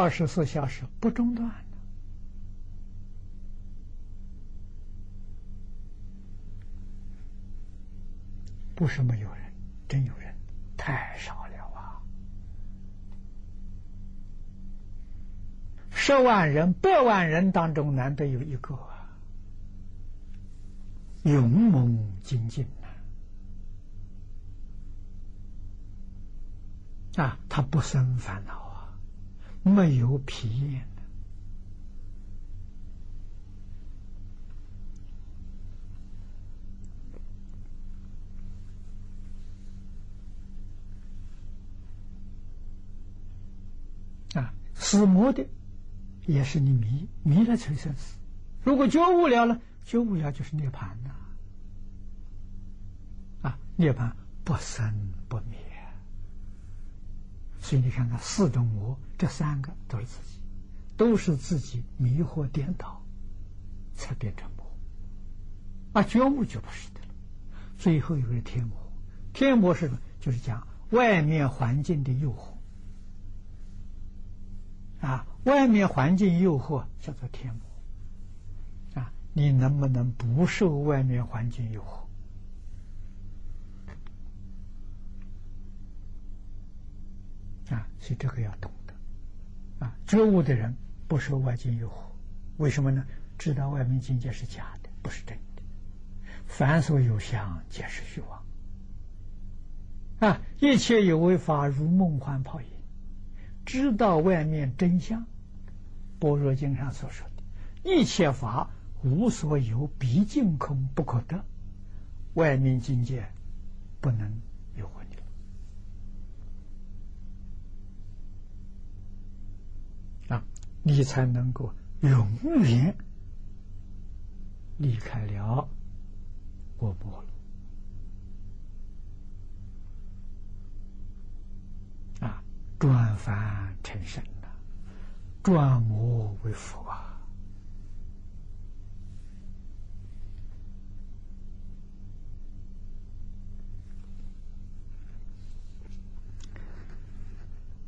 二十四小时不中断的，不是没有人，真有人，太少了啊！十万人、百万人当中，难得有一个。勇猛精进呐，啊，他不生烦恼，没有疲厌的。啊，死魔的也是你迷迷了才算死，如果觉悟了了。觉悟了就是涅盘呐，啊，涅盘不生不灭，所以你看看四种魔，这三个都是自己，都是自己迷惑颠倒，才变成魔。啊，觉悟就不是的了。最后一个是天魔，天魔是什么？就是讲外面环境的诱惑，啊，外面环境诱惑叫做天魔。啊你能不能不受外面环境诱惑？啊，所以这个要懂得。啊，觉悟的人不受外境诱惑，为什么呢？知道外面境界是假的，不是真的。凡所有相，皆是虚妄。啊，一切有为法，如梦幻泡影。知道外面真相，《般若经》上所说的一切法。无所有，毕竟空不可得。外面境界不能诱惑你了啊！你才能够永远离开了过波了啊！转凡成神了，转魔为佛啊！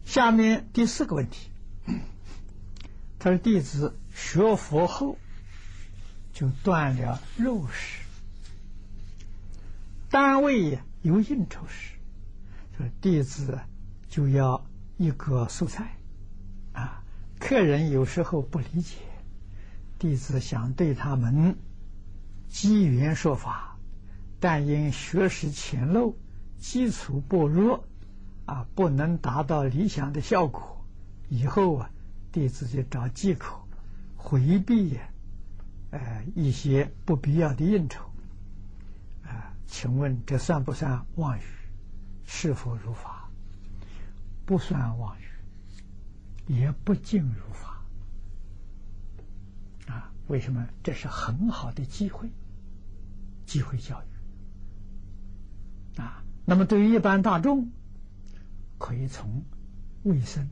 下面第四个问题，他说弟子学佛后就断了肉食，单位有应酬时，说弟子就要一个素菜，啊，客人有时候不理解，弟子想对他们机缘说法，但因学识浅陋，基础薄弱。啊，不能达到理想的效果，以后啊，弟子就找借口回避呀，呃，一些不必要的应酬。啊，请问这算不算妄语？是否如法？不算妄语，也不尽如法。啊，为什么？这是很好的机会，机会教育。啊，那么对于一般大众。可以从卫生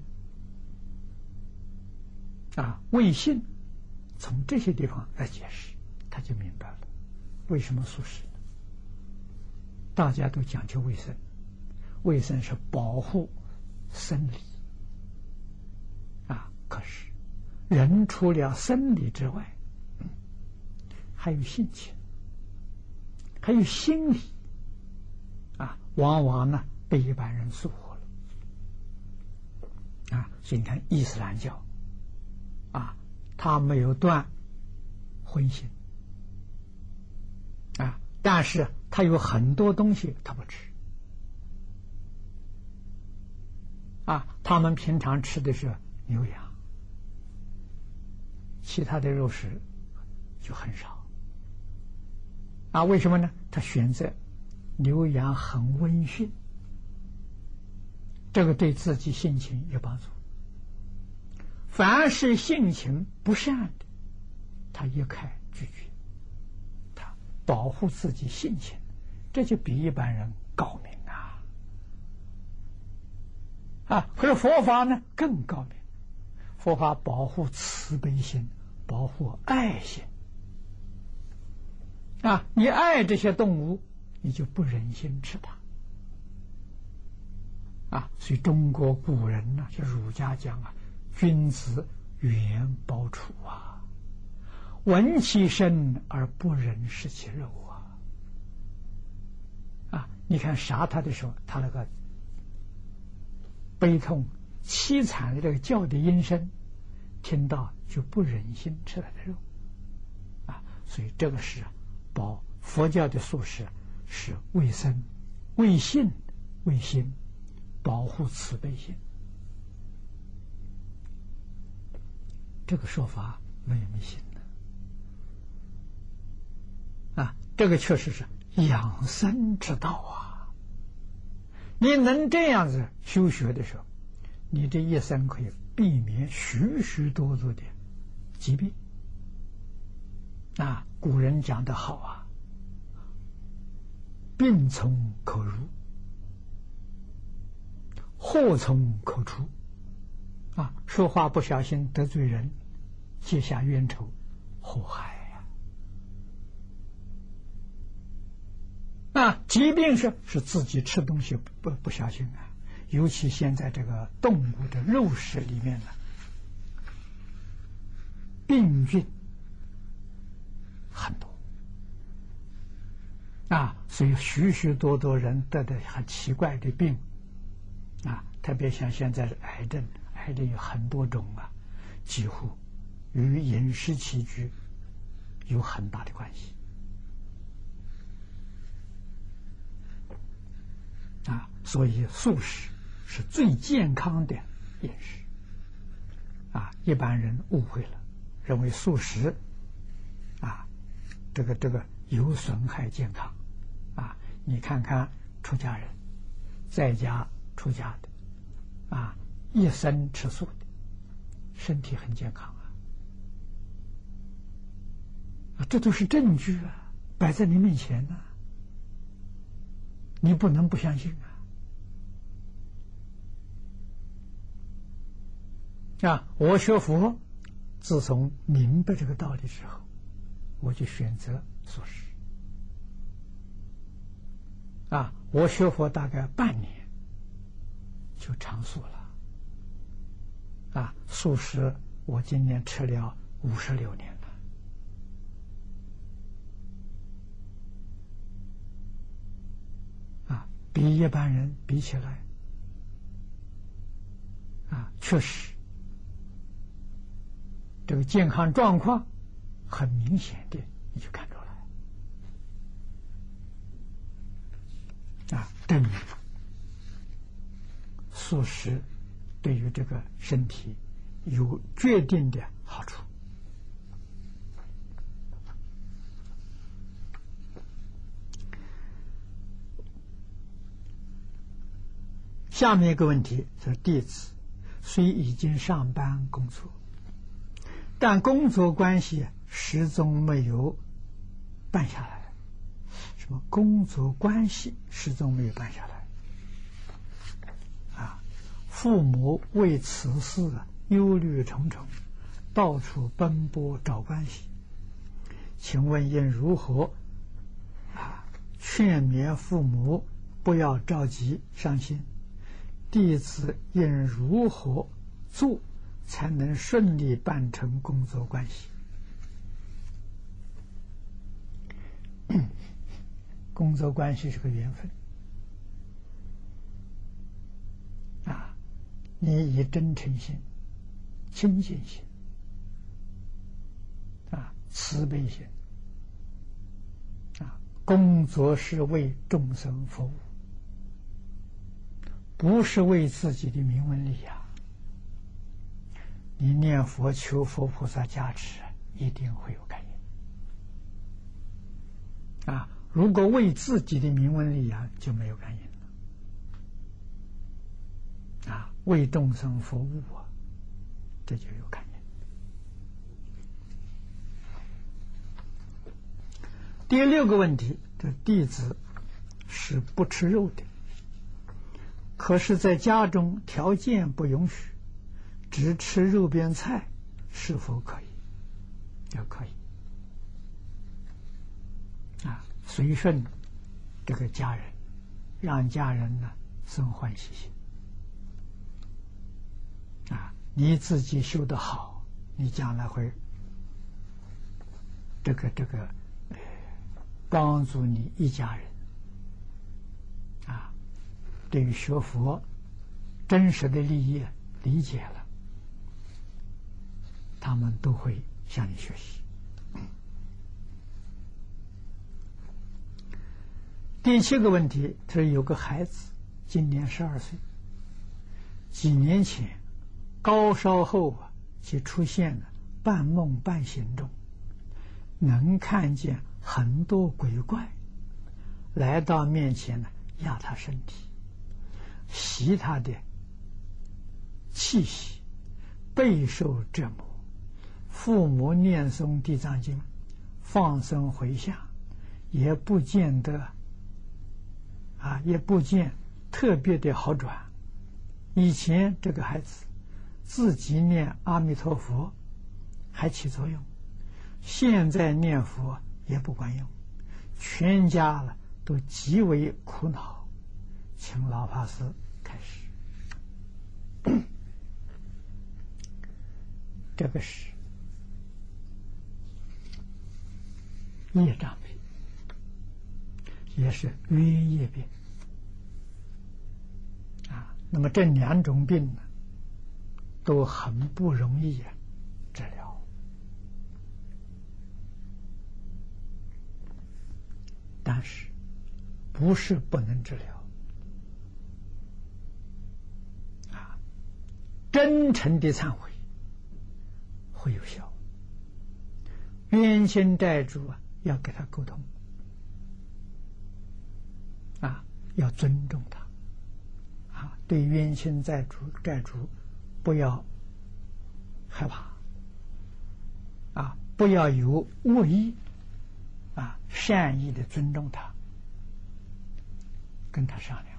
啊、卫信从这些地方来解释，他就明白了为什么素食。大家都讲究卫生，卫生是保护生理啊。可是人除了生理之外，还有性情，还有心理啊，往往呢被一般人疏忽。啊，所以你看伊斯兰教，啊，他没有断荤腥，啊，但是他有很多东西他不吃，啊，他们平常吃的是牛羊，其他的肉食就很少，啊，为什么呢？他选择牛羊很温驯。这个对自己性情有帮助。凡是性情不善的，他一概拒绝。他保护自己性情，这就比一般人高明啊！啊，可是佛法呢更高明。佛法保护慈悲心，保护爱心。啊，你爱这些动物，你就不忍心吃它。啊，所以中国古人呢，就儒家讲啊，君子远庖厨啊，闻其声而不忍食其肉啊。啊，你看杀他的时候，他那个悲痛凄惨的这个叫的音声，听到就不忍心吃他的肉。啊，所以这个是保佛教的素食是卫生、卫性、卫心。保护慈悲心，这个说法没有迷信的啊！这个确实是养生之道啊！你能这样子修学的时候，你这一生可以避免许许多多的疾病。啊，古人讲的好啊，“病从口入”。祸从口出，啊，说话不小心得罪人，结下冤仇，祸害呀！啊，疾病是是自己吃东西不不小心啊，尤其现在这个动物的肉食里面呢，病菌很多啊，所以许许多多人得的很奇怪的病。啊，特别像现在的癌症，癌症有很多种啊，几乎与饮食起居有很大的关系啊，所以素食是最健康的饮食啊。一般人误会了，认为素食啊，这个这个有损害健康啊。你看看出家人在家。出家的，啊，一生吃素的，身体很健康这都是证据啊，摆在你面前呢，你不能不相信啊！啊，我学佛，自从明白这个道理之后，我就选择素食。啊，我学佛大概半年。就长素了，啊，素食我今年吃了五十六年了，啊，比一般人比起来，啊，确实这个健康状况很明显的，你就看出来，啊，证明素食。对于这个身体有决定的好处。下面一个问题是：弟子虽已经上班工作，但工作关系始终没有办下来。什么工作关系始终没有办下来？啊父母为此事忧虑重重，到处奔波找关系。请问应如何啊劝勉父母不要着急伤心？弟子应如何做才能顺利办成工作关系？工作关系是个缘分啊。你以真诚心、清净心、啊慈悲心、啊工作是为众生服务，不是为自己的名闻利呀。你念佛求佛菩萨加持，一定会有感应。啊，如果为自己的名闻利呀，就没有感应。啊，为众生服务啊，这就有感应。第六个问题，这弟子是不吃肉的，可是在家中条件不允许，只吃肉边菜，是否可以？也可以。啊，随顺这个家人，让家人呢生欢喜心。啊，你自己修得好，你将来会这个这个帮助你一家人。对于学佛真实的利益理解了，他们都会向你学习。第七个问题，他说有个孩子，今年十二岁，几年前。高烧后啊，就出现了半梦半醒中，能看见很多鬼怪来到面前呢，压他身体，吸他的气息，备受折磨。父母念诵地藏经，放生回向，也不见得啊，也不见特别的好转。以前这个孩子。自己念阿弥陀佛还起作用，现在念佛也不管用，全家了都极为苦恼，请老法师开始。这个是业障病，也是冤业病啊。那么这两种病呢？都很不容易啊治疗，但是不是不能治疗啊？真诚的忏悔会有效，冤亲债主啊，要跟他沟通啊，要尊重他啊，对冤亲债主债主。不要害怕啊！不要有恶意啊！善意的尊重他，跟他商量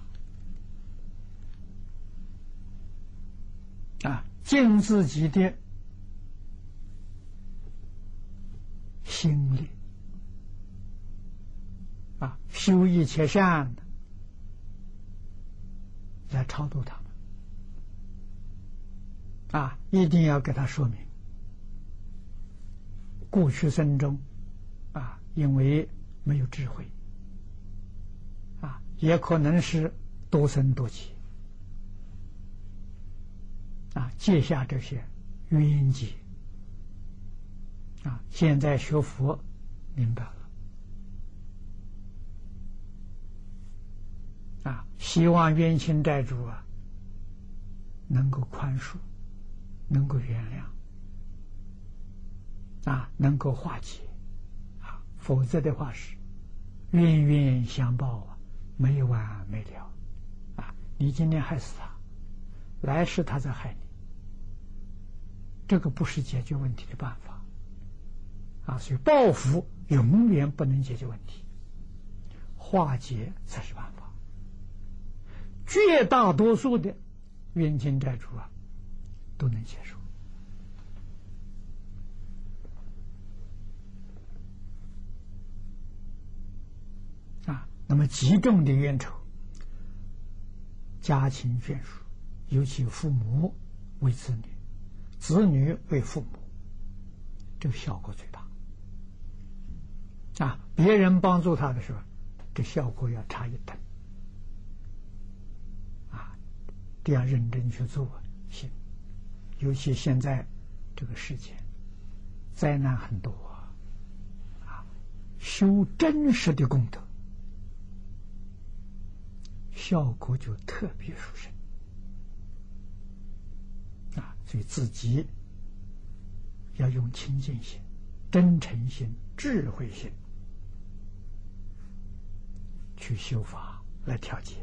啊，尽自己的心力啊，修一切善的来超度他们。啊，一定要给他说明。过去生中，啊，因为没有智慧，啊，也可能是多生多劫，啊，借下这些冤结，啊，现在学佛明白了，啊，希望冤亲债主啊能够宽恕，能够原谅。啊，能够化解啊，否则的话是冤冤相报啊，没完没了啊！你今天害死他，来世他在害你，这个不是解决问题的办法啊！所以报复永远不能解决问题，化解才是办法。绝大多数的冤亲债主啊，都能接受。啊那么，极重的冤仇，家亲眷属，尤其父母为子女，子女为父母，这个效果最大。啊，别人帮助他的时候，这效果要差一等。啊，这样认真去做行。尤其现在这个世界，灾难很多啊，修真实的功德。效果就特别殊胜啊！所以自己要用清净心、真诚心、智慧心去修法来调节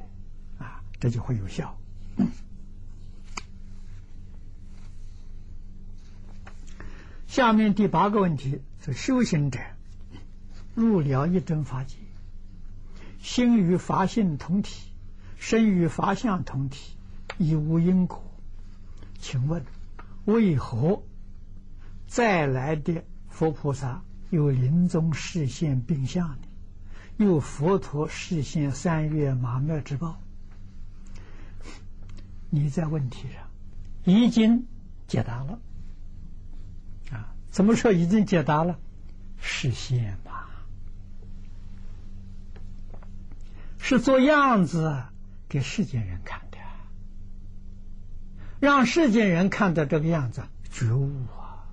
啊，这就会有效。下面第八个问题是：修行者入了一真法界，心与法性同体。身与法相同体，亦无因果。请问，为何再来的佛菩萨有临终视现病相呢？有佛陀视现三月马麦之报？你在问题上已经解答了啊？怎么说已经解答了？视现嘛，是做样子。给世间人看，让世间人看到这个样子，觉悟啊！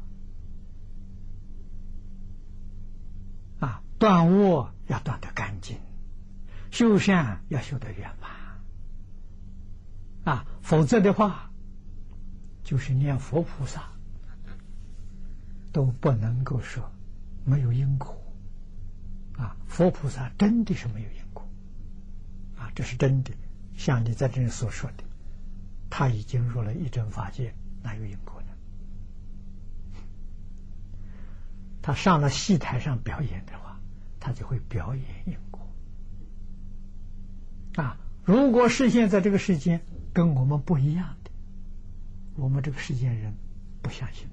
啊，断恶要断得干净，修善要修得圆满啊！否则的话，就是念佛菩萨都不能够说没有因果啊！佛菩萨真的是没有因果啊，这是真的。像你在这里所说的，他已经入了一真法界，哪有因果呢？他上了戏台上表演的话，他就会表演因果。啊，如果是现在这个世间跟我们不一样的，我们这个世间人不相信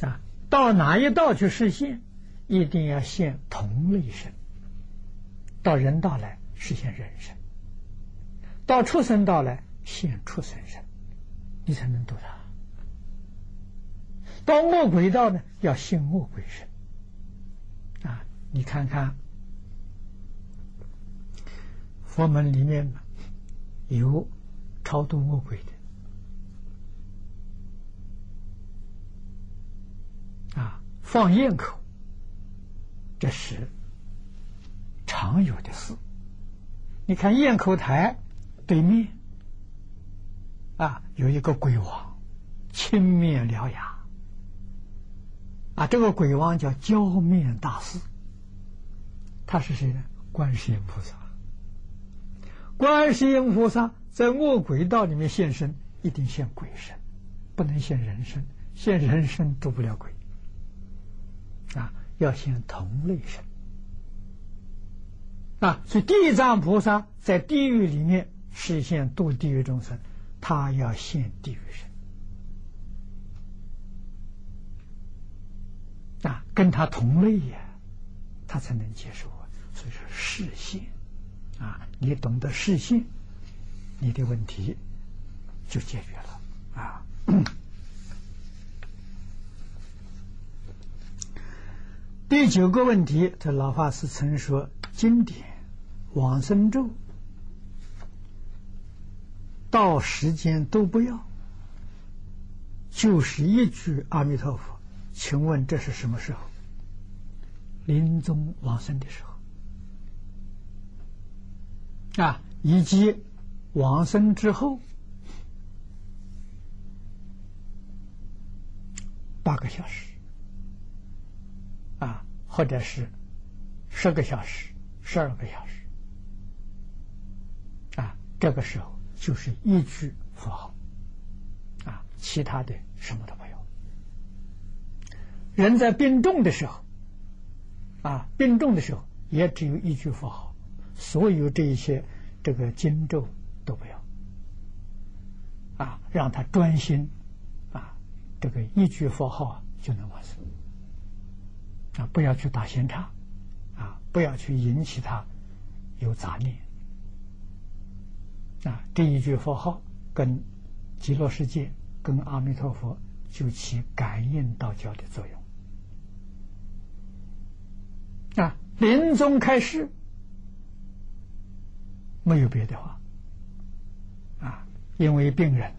他。啊，到哪一道去实现，一定要现同类身。到人道来实现人生，到畜生道来现畜生身，你才能度他。到恶鬼道呢，要现恶鬼身。啊，你看看佛门里面有超度恶鬼的，啊，放焰口，这是。常有的事，你看焰口台对面啊，有一个鬼王，青面獠牙啊，这个鬼王叫焦面大士，他是谁呢？观世音菩萨。观世音菩萨在恶鬼道里面现身，一定现鬼身，不能现人身，现人身度不了鬼啊，要现同类身。啊，所以地藏菩萨在地狱里面实现度地狱众生，他要现地狱身啊，跟他同类呀，他才能接受啊。所以说视现啊，你懂得视现，你的问题就解决了啊。第九个问题，这老法师曾说：经典往生咒到时间都不要，就是一句阿弥陀佛。请问这是什么时候？临终往生的时候啊，以及往生之后八个小时。啊，或者是十个小时、十二个小时，啊，这个时候就是一句佛号，啊，其他的什么都没有。人在病重的时候，啊，病重的时候也只有一句佛号，所有这一些这个经咒都不要，啊，让他专心，啊，这个一句佛号就能完事。啊，不要去打闲岔，啊，不要去引起他有杂念，啊，这一句佛号跟极乐世界、跟阿弥陀佛就起感应道交的作用。啊，临终开示没有别的话，啊，因为病人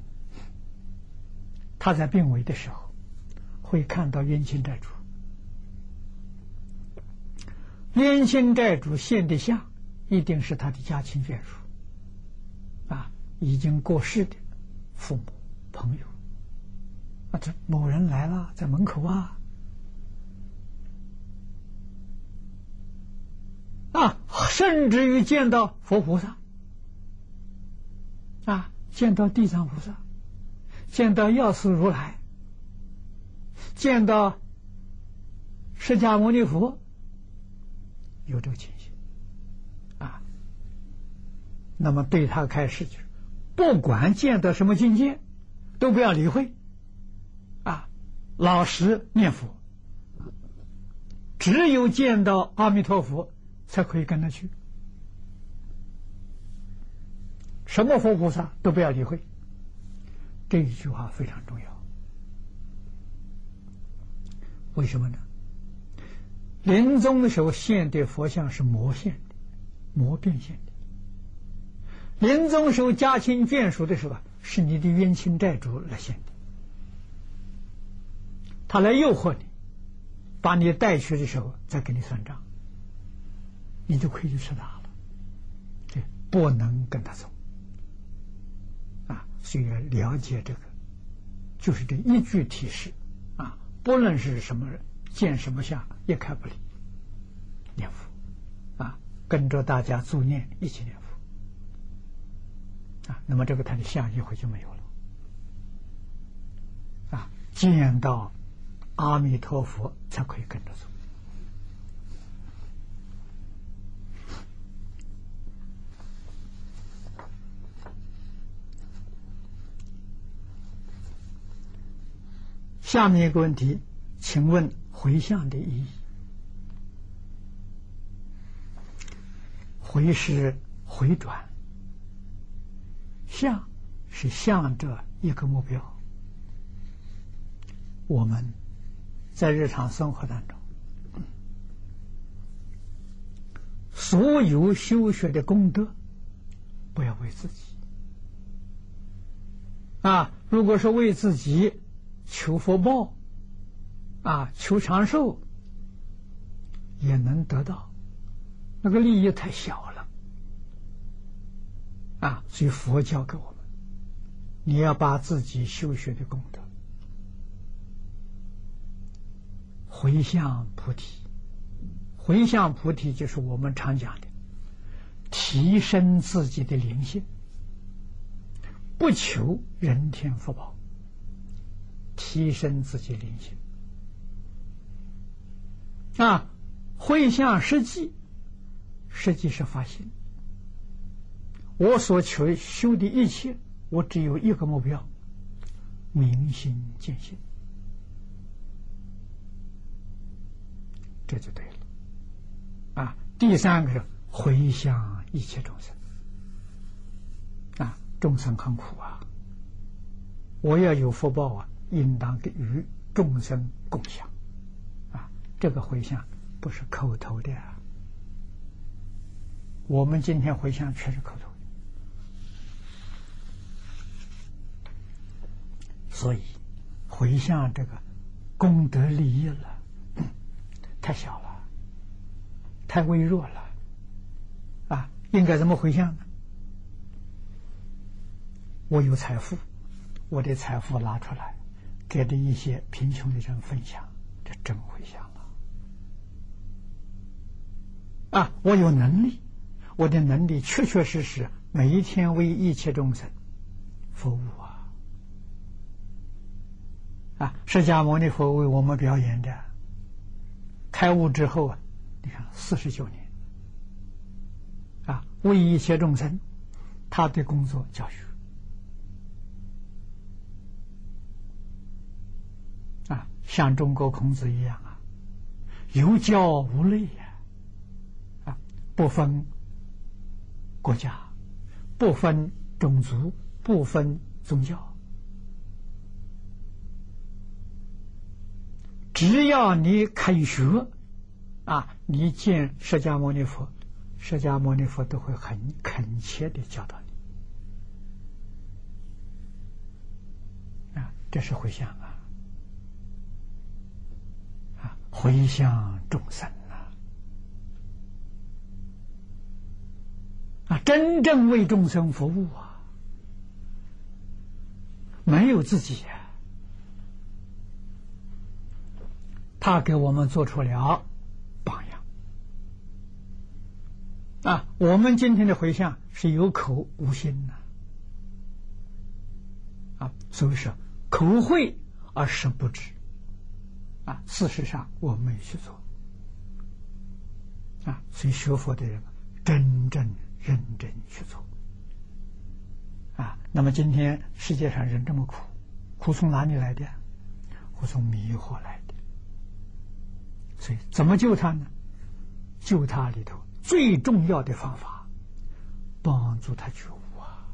他在病危的时候会看到冤亲债主。冤亲债主现的像，一定是他的家亲眷属，已经过世的父母、朋友，啊，这某人来了，在门口啊，啊，甚至于见到佛菩萨，啊，见到地藏菩萨，见到药师如来，见到释迦牟尼佛。有这个情形，啊，那么对他开始就是，不管见到什么境界，都不要理会，啊，老实念佛，只有见到阿弥陀佛才可以跟他去，什么佛菩萨都不要理会，这一句话非常重要，为什么呢？临终的时候现的佛像是魔现的，魔变现的。临终时候家亲眷属的时候，是你的冤亲债主来现的，他来诱惑你，把你带去的时候再给你算账，你就亏就吃大了，对，不能跟他走，啊，所以要了解这个，就是这一句提示，啊，不论是什么人。见什么相也开不离，念佛。啊，跟着大家助念，一起念佛。那么这个他的相一会就没有了啊。见到阿弥陀佛才可以跟着走。下面一个问题，请问。回向的意义，回是回转，向是向着一个目标。我们在日常生活当中，所有修学的功德，不要为自己啊！如果是为自己求福报。啊，求长寿也能得到，那个利益太小了啊！所以佛教给我们，你要把自己修学的功德回向菩提，回向菩提就是我们常讲的提升自己的灵性，不求人天福报，提升自己灵性。啊，回向实际，实际是发心。我所求修的一切，我只有一个目标：明心见性，这就对了。啊，第三个是回向一切众生。啊，众生很苦啊，我要有福报啊，应当给予众生共享，啊，这个回向不是口头的啊。我们今天回向全是口头所以回向这个功德利益了，太小了，太微弱了，啊，应该怎么回向呢？我有财富，我的财富拿出来，给的一些贫穷的人分享，这真回向了。啊，我有能力，我的能力确确实实每一天为一切众生服务啊！释迦牟尼佛为我们表演的，开悟之后啊，你看四十九年，啊，为一切众生，他的工作教学啊。像中国孔子一样啊，有教无类呀，啊，不分国家，不分种族，不分宗教，只要你肯学，啊，你见释迦牟尼佛，释迦牟尼佛都会很恳切的教导你，啊，这是回向啊。啊回向众生啊！啊，真正为众生服务啊，没有自己呀。他给我们做出了榜样啊！我们今天的回向是有口无心呐，啊，所以说口会而实不知。啊，事实上我没去做，啊，所以学佛的人真正认真去做，啊，那么今天世界上人这么苦，苦从哪里来的？苦从迷惑来的。所以怎么救他呢？救他里头最重要的方法，帮助他觉悟啊！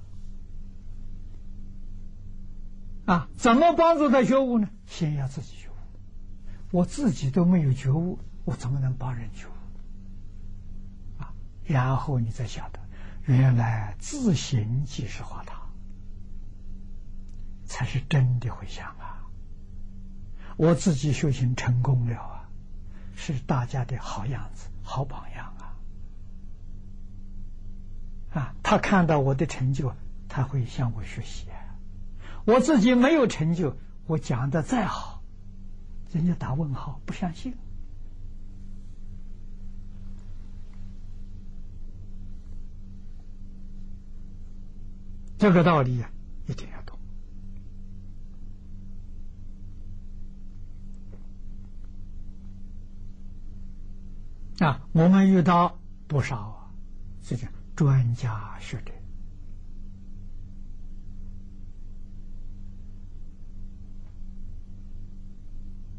啊，怎么帮助他觉悟呢？先要自己觉悟。我自己都没有觉悟，我怎么能帮人觉悟？啊！然后你再晓得，原来自行即是化他，才是真的回向啊！我自己修行成功了啊，是大家的好样子、好榜样啊！啊，他看到我的成就，他会向我学习。我自己没有成就，我讲的再好。人家打问号，不相信。这个道理啊，一定要懂。啊，我们遇到不少啊，这叫专家学者。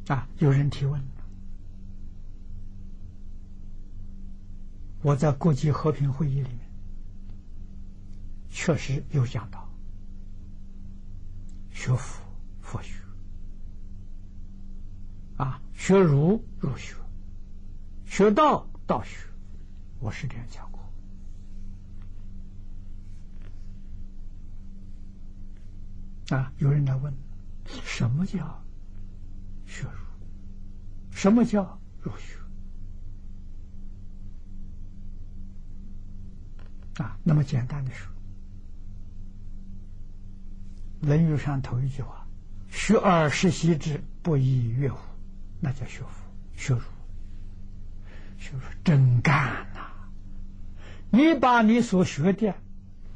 啊！有人提问，我在国际和平会议里面确实有讲到，学佛佛学，啊，学儒儒学，学道道学，我是这样讲过。啊，有人来问，什么叫？学儒，什么叫儒学？啊，那么简单的说，《论语》上头一句话：“学而时习之，不亦说乎？”那叫学佛、学儒。就是真干呐！你把你所学的，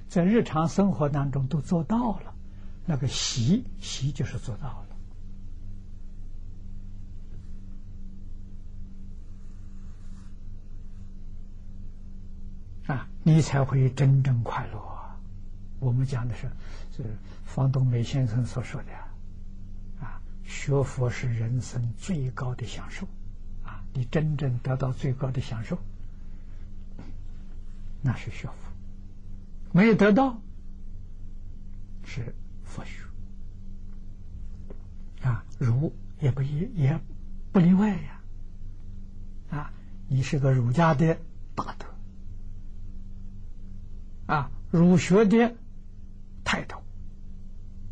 在日常生活当中都做到了，那个习习就是做到了。啊，你才会真正快乐。我们讲的是，是方东美先生所说的，啊，学佛是人生最高的享受，你真正得到最高的享受，那是学佛；没有得到，是佛学。啊，儒也不也也不例外呀。啊，你是个儒家的大德，啊，儒学的泰斗，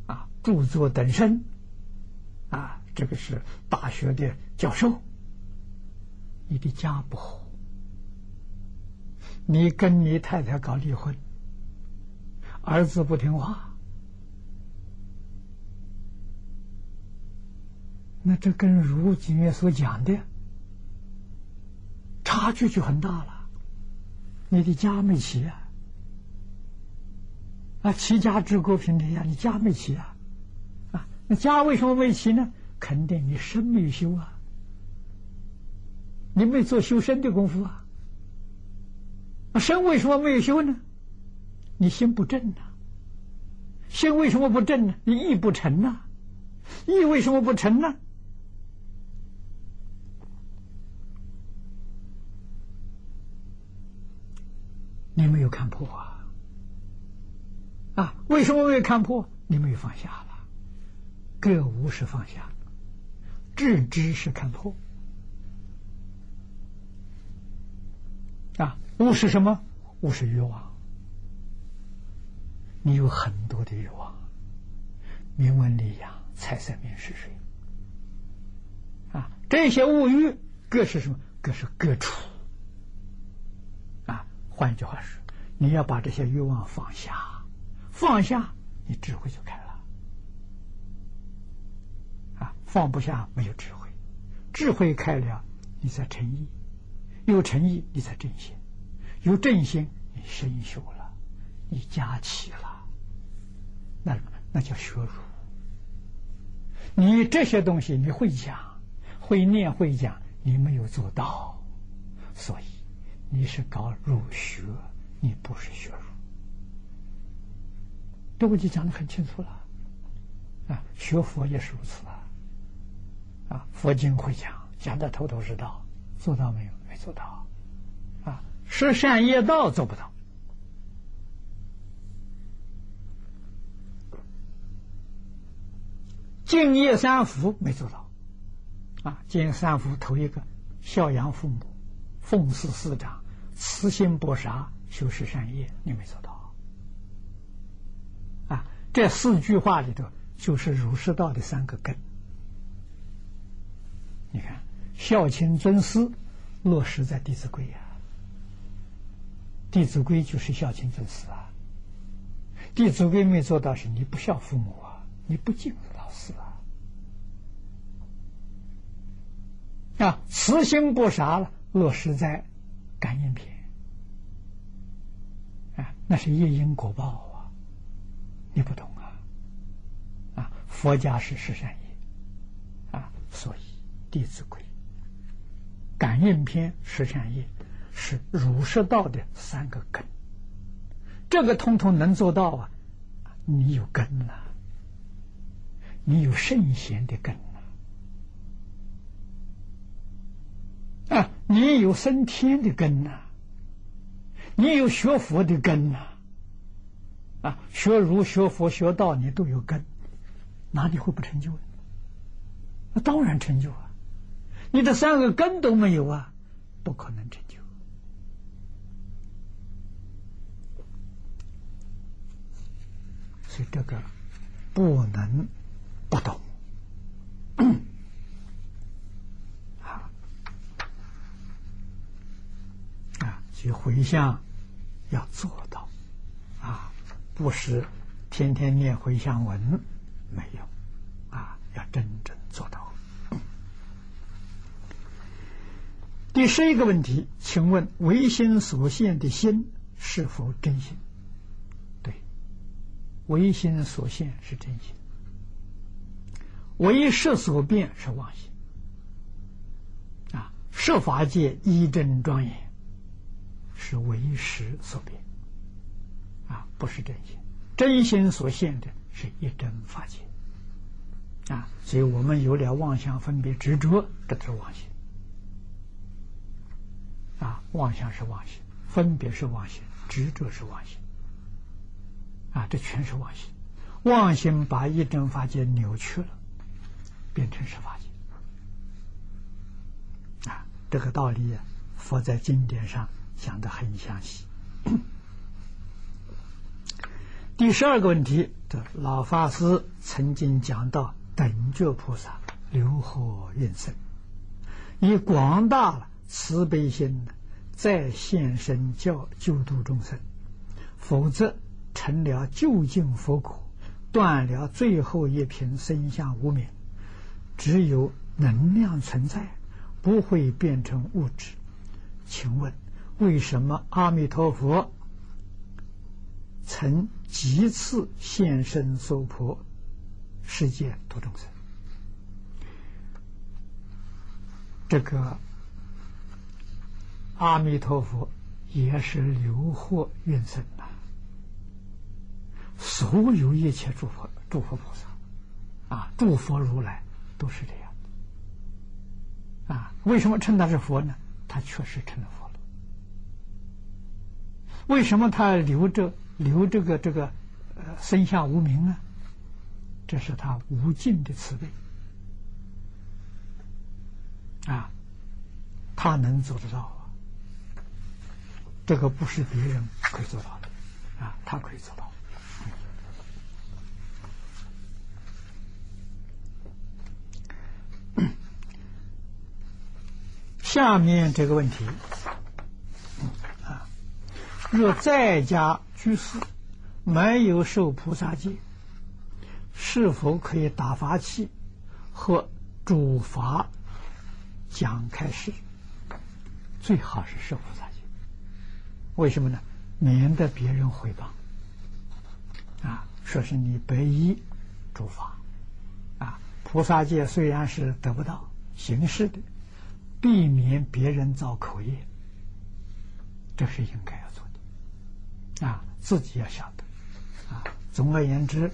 啊，著作等身，啊，这个是大学的教授，你的家不好，你跟你太太搞离婚，儿子不听话。那这跟儒经院所讲的差距就很大了。你的家没齐啊，啊，齐家治国平天下，你家没齐啊，啊，那家为什么没齐呢？肯定你身没有修啊，你没做修身的功夫啊。那身为什么没有修呢？你心不正呐。心为什么不正呢？你意不成呐。意为什么不成呢？你没有看破啊！啊，为什么没有看破？你没有放下了。各无是放下，致知是看破。物，是什么？物是欲望。你有很多的欲望，名闻利养、财色名食睡。啊，这些物欲各是什么？各是各处。啊换句话说，你要把这些欲望放下，放下，你智慧就开了。啊，放不下没有智慧，智慧开了，你才诚意，有诚意你才正心，有正心你身修了，你家齐了，那那叫学儒。你这些东西你会讲，会念会讲，你没有做到，所以。你是搞儒学，你不是学儒。这我就讲的很清楚了，啊，学佛也是如此啊，啊，佛经会讲，讲的头头是道，做到没有？没做到，十善业道做不到，敬业三福没做到，啊，敬三福头一个孝养父母，奉事师长。慈心薄杀，修持善业，你没做到啊！这四句话里头，就是儒释道的三个根。你看，孝亲尊师，落实在《弟子规》呀，《弟子规》就是孝亲尊师啊，《弟子规》没做到，是你不孝父母啊，你不敬老师啊。啊，慈心不杀了，落实在。感应篇，啊，那是业因果报啊，你不懂啊，啊，佛家是十善业，啊，所以《弟子规》、感应篇、十善业是儒释道的三个根，这个通通能做到啊，你有根了，你有圣贤的根呐。啊，你有升天的根呐，你有学佛的根呐，啊，学儒、学佛、学道，你都有根，哪里会不成就？那当然成就啊！你这三个根都没有啊，不可能成就。所以这个不能不懂。去回向，要做到啊！不是天天念回向文没有啊，要真正做到。第十一个问题，请问唯心所现的心是否真心？唯心所现是真心，唯识所变是妄心啊！设法界一真庄严。是为识所变，啊，不是真心。真心所现的是一真法界，啊，所以我们有了妄想、分别、执着，这都是妄心。啊，妄想是妄心，分别是妄心，执着是妄心，啊，这全是妄心。妄心把一真法界扭曲了，变成十法界。啊，这个道理佛在经典上讲的很详细。第十二个问题，这老法师曾经讲到等觉菩萨如何运生，以广大慈悲心再现身教救度众生，否则成了究竟佛果，断了最后一瓶身相无名，只有能量存在，不会变成物质。请问，为什么阿弥陀佛？曾几次现身娑婆世界度众生，这个阿弥陀佛也是流惑运生。所有一切诸佛、诸佛菩萨啊，诸佛如来都是这样的啊。为什么称他是佛呢？他确实成了佛了。为什么他留着？留这个这个，呃，身下无名呢，这是他无尽的慈悲啊，他能做得到啊，这个不是别人可以做到的啊，他可以做到。下面这个问题。啊若在家居士没有受菩萨戒，是否可以打法器和主法讲开示？最好是受菩萨戒，为什么呢？免得别人诽谤啊，说是你白衣主法啊。菩萨戒虽然是得不到形式的，避免别人造口业，这是应该要做的。啊，自己要晓得啊。总而言之，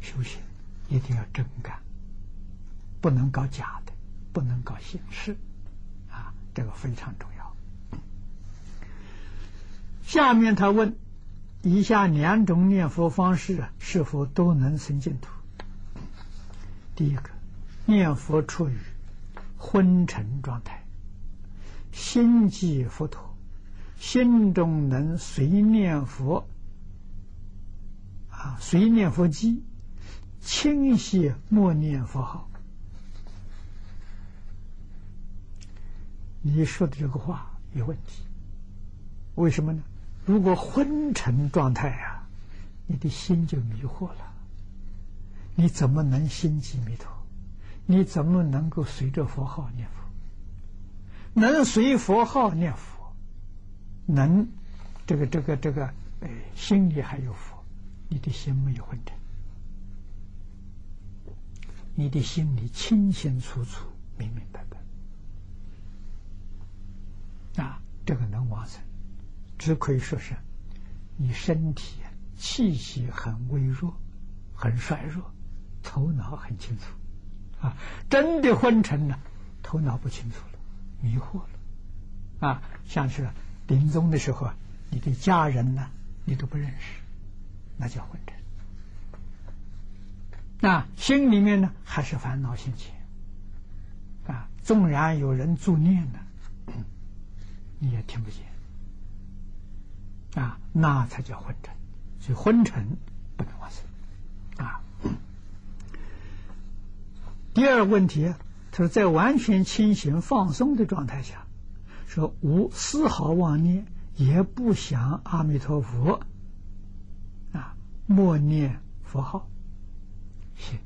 修行一定要真干，不能搞假的，不能搞形式啊，这个非常重要。下面他问：以下两种念佛方式是否都能生净土？第一个，念佛出语昏沉状态，心即佛陀。心中能随念佛啊，随念佛机，清晰默念佛号。你说的这个话有问题，为什么呢？如果昏沉状态啊，你的心就迷惑了，你怎么能心即弥陀？你怎么能够随着佛号念佛？能随佛号念佛？能，这个这个这个，哎，心里还有佛，你的心没有昏沉，你的心里清清楚楚、明明白白，啊，这个能往生，只可以说是你身体气息很微弱、很衰弱，头脑很清楚，啊，真的昏沉了，头脑不清楚了，迷惑了，啊，像是。临终的时候啊，你的家人呢，你都不认识，那叫昏沉。那心里面呢，还是烦恼心情啊。纵然有人助念呢，你也听不见啊，那才叫昏沉。所以昏沉不能往生啊。第二个问题，他说在完全清醒放松的状态下。说无丝毫妄念，也不想阿弥陀佛，啊，默念佛号，行，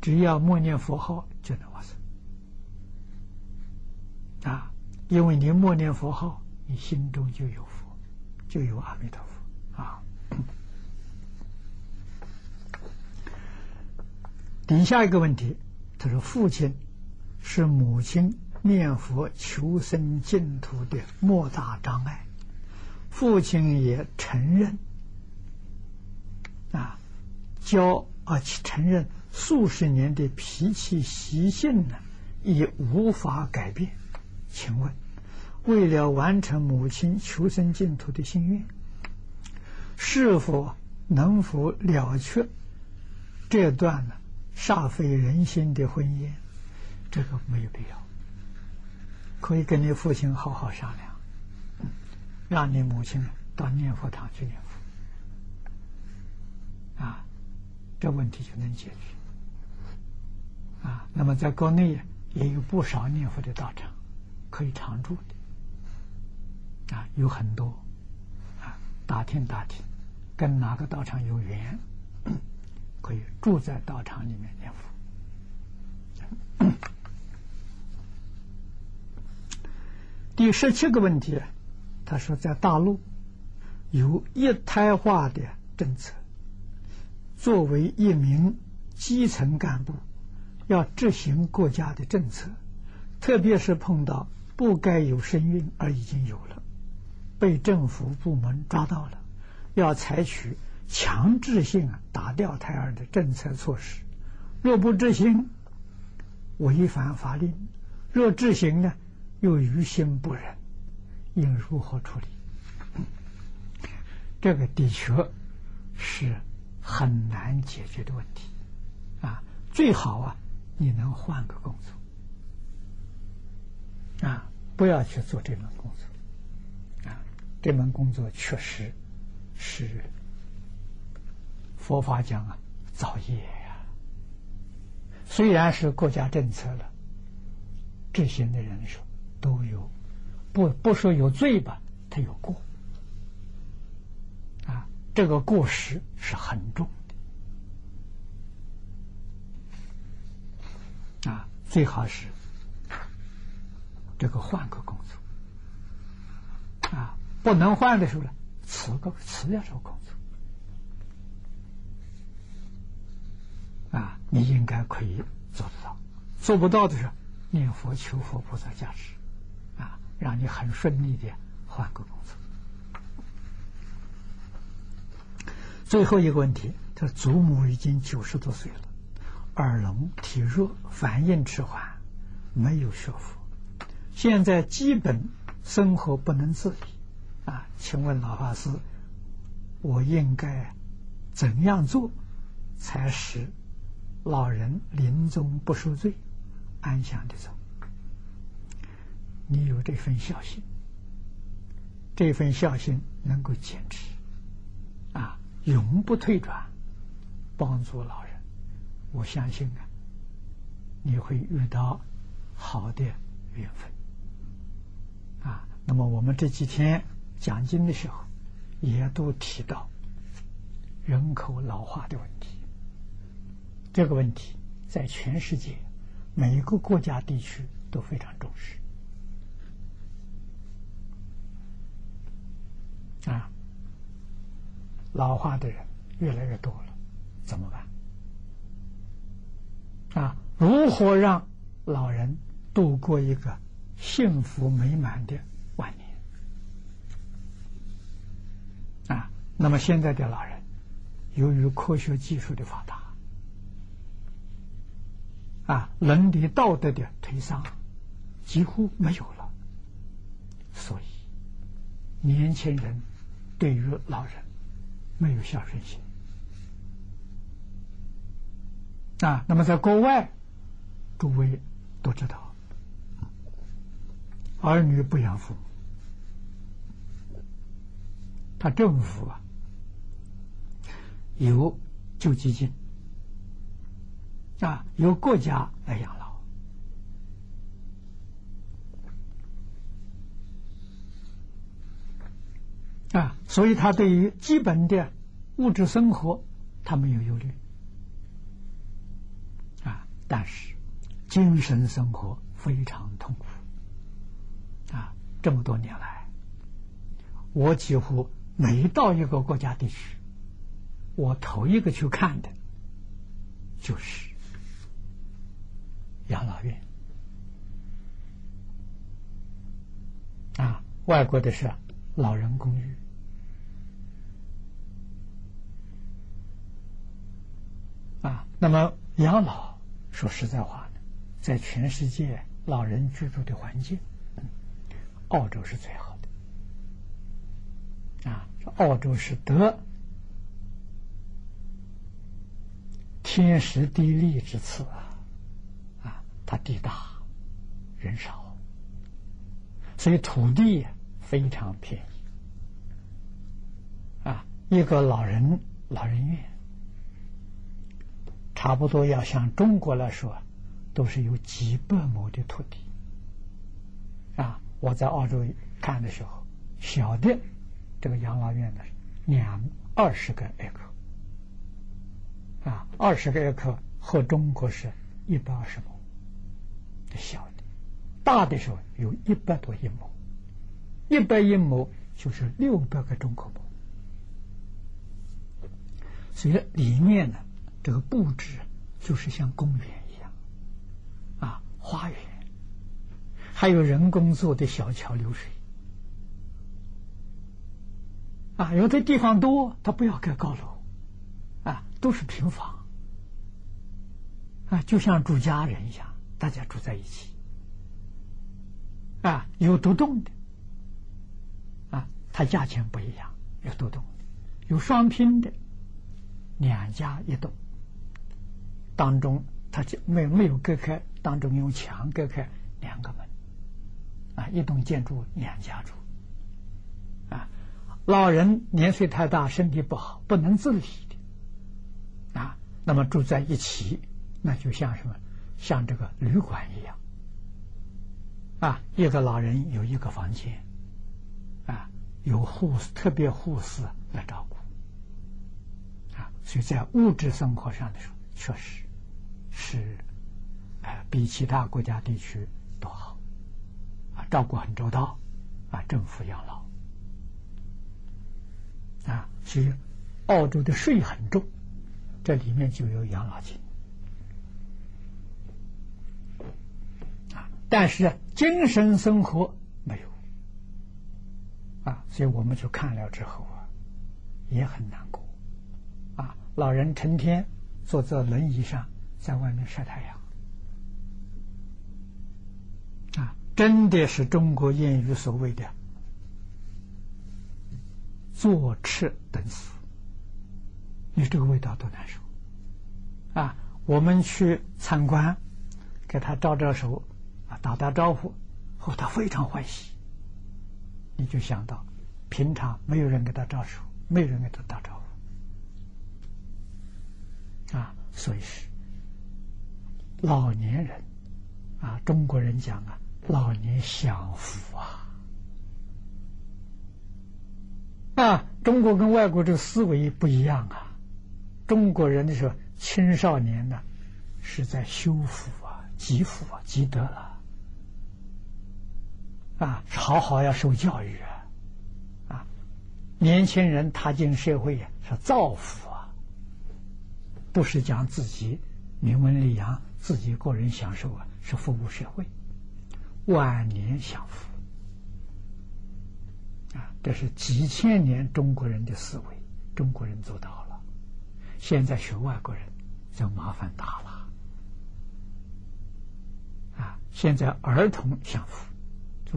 只要默念佛号就能往生，啊，因为你默念佛号，你心中就有佛，就有阿弥陀佛，啊。底下一个问题，他说父亲是母亲。念佛求生净土的莫大障碍，父亲也承认啊，教而且承认数十年的脾气习性呢，也无法改变。请问，为了完成母亲求生净土的心愿，是否能否了却这段呢煞费人心的婚姻，这个没有必要。可以跟你父亲好好商量，让你母亲到念佛堂去念佛，啊，这问题就能解决。啊，那么在国内也有不少念佛的道场，可以常住的，啊，有很多，啊，打听打听，跟哪个道场有缘，可以住在道场里面念佛。第十七个问题，他说，在大陆有一胎化的政策，作为一名基层干部，要执行国家的政策，特别是碰到不该有身孕而已经有了，被政府部门抓到了，要采取强制性啊打掉胎儿的政策措施。若不执行，违反法令；若执行呢？又于心不忍，应如何处理？这个的确是很难解决的问题啊！最好啊，你能换个工作啊，不要去做这门工作啊！这门工作确实是佛法讲啊，造业呀。虽然是国家政策了，执行的人说。都有，不不说有罪吧，他有过，啊，这个过失是很重的，啊，最好是这个换个工作，啊，不能换的时候呢，辞个辞掉这个工作，啊，你应该可以做得到，做不到的时候，念佛求佛菩萨加持。啊让你很顺利的换个工作。最后一个问题，他祖母已经九十多岁了，耳聋体弱，反应迟缓，没有学佛，现在基本生活不能自理啊！请问老法师，我应该怎样做，才使老人临终不受罪，安详的走？你有这份孝心，这份孝心能够坚持，啊，永不退转，帮助老人，我相信啊，你会遇到好的缘分，啊，那么我们这几天讲经的时候，也都提到人口老化的问题，这个问题在全世界每一个国家地区都非常重视。啊，老化的人越来越多了，怎么办？啊，如何让老人度过一个幸福美满的晚年？啊，那么现在的老人，由于科学技术的发达，啊，伦理道德的推丧几乎没有了，所以年轻人。对于老人没有孝顺心。啊，那么在国外，诸位都知道，儿女不养父母，他政府啊有救济金。啊，由国家来养老。啊，所以他对于基本的物质生活，他没有忧虑。啊，但是精神生活非常痛苦。啊，这么多年来，我几乎每到一个国家地区，我头一个去看的，就是养老院。啊，外国的是老人公寓。啊，那么养老，说实在话呢，在全世界老人居住的环境，澳洲是最好的。啊，澳洲是得天时地利之赐，啊，地大人少，所以土地非常便宜啊。一个老人老人院，差不多要像中国来说，都是有几百亩的土地啊。我在澳洲看的时候，小的这个养老院呢，两二十个艾克。啊，二十个艾克和中国是一百二十亩，小的，大的时候有一百多一亩，一百一亩就是六百个中国亩，所以里面呢，这个布置就是像公园一样，啊，花园，还有人工做的小桥流水，啊，有的地方多，他不要盖高楼。啊都是平房啊，就像住家人一样，大家住在一起啊。有独栋的啊，它价钱不一样；有独栋的，有双拼的，两家一栋，当中它就没没有隔开，当中用墙隔开两个门啊，一栋建筑两家住啊。老人年岁太大，身体不好，不能自理的。啊，那么住在一起，那就像什么？像这个旅馆一样，啊，一个老人有一个房间，啊，有护士特别护士来照顾，啊，所以在物质生活上的时候，确实是，哎，比其他国家地区都好，啊，照顾很周到，啊，政府养老，啊，所以澳洲的税很重。这里面就有养老金啊，但是精神生活没有啊，所以我们去看了之后啊，也很难过啊。老人成天坐在轮椅上，在外面晒太阳啊，真的是中国谚语所谓的“坐吃等死”。你这个味道多难受啊！我们去参观，给他招招手，打打招呼，后他非常欢喜。你就想到，平常没有人给他招手，没有人给他打招呼，啊，所以是老年人啊，中国人讲啊，老年享福啊，啊，中国跟外国这个思维不一样啊。中国人的时候，青少年呢，是在修福啊、积福啊、积德了，啊好好要受教育啊，啊，年轻人踏进社会呀，是造福啊，不是讲自己名闻利养、自己个人享受啊，是服务社会，晚年享福啊，这是几千年中国人的思维，中国人做到了。现在学外国人就麻烦大了啊！现在儿童享福，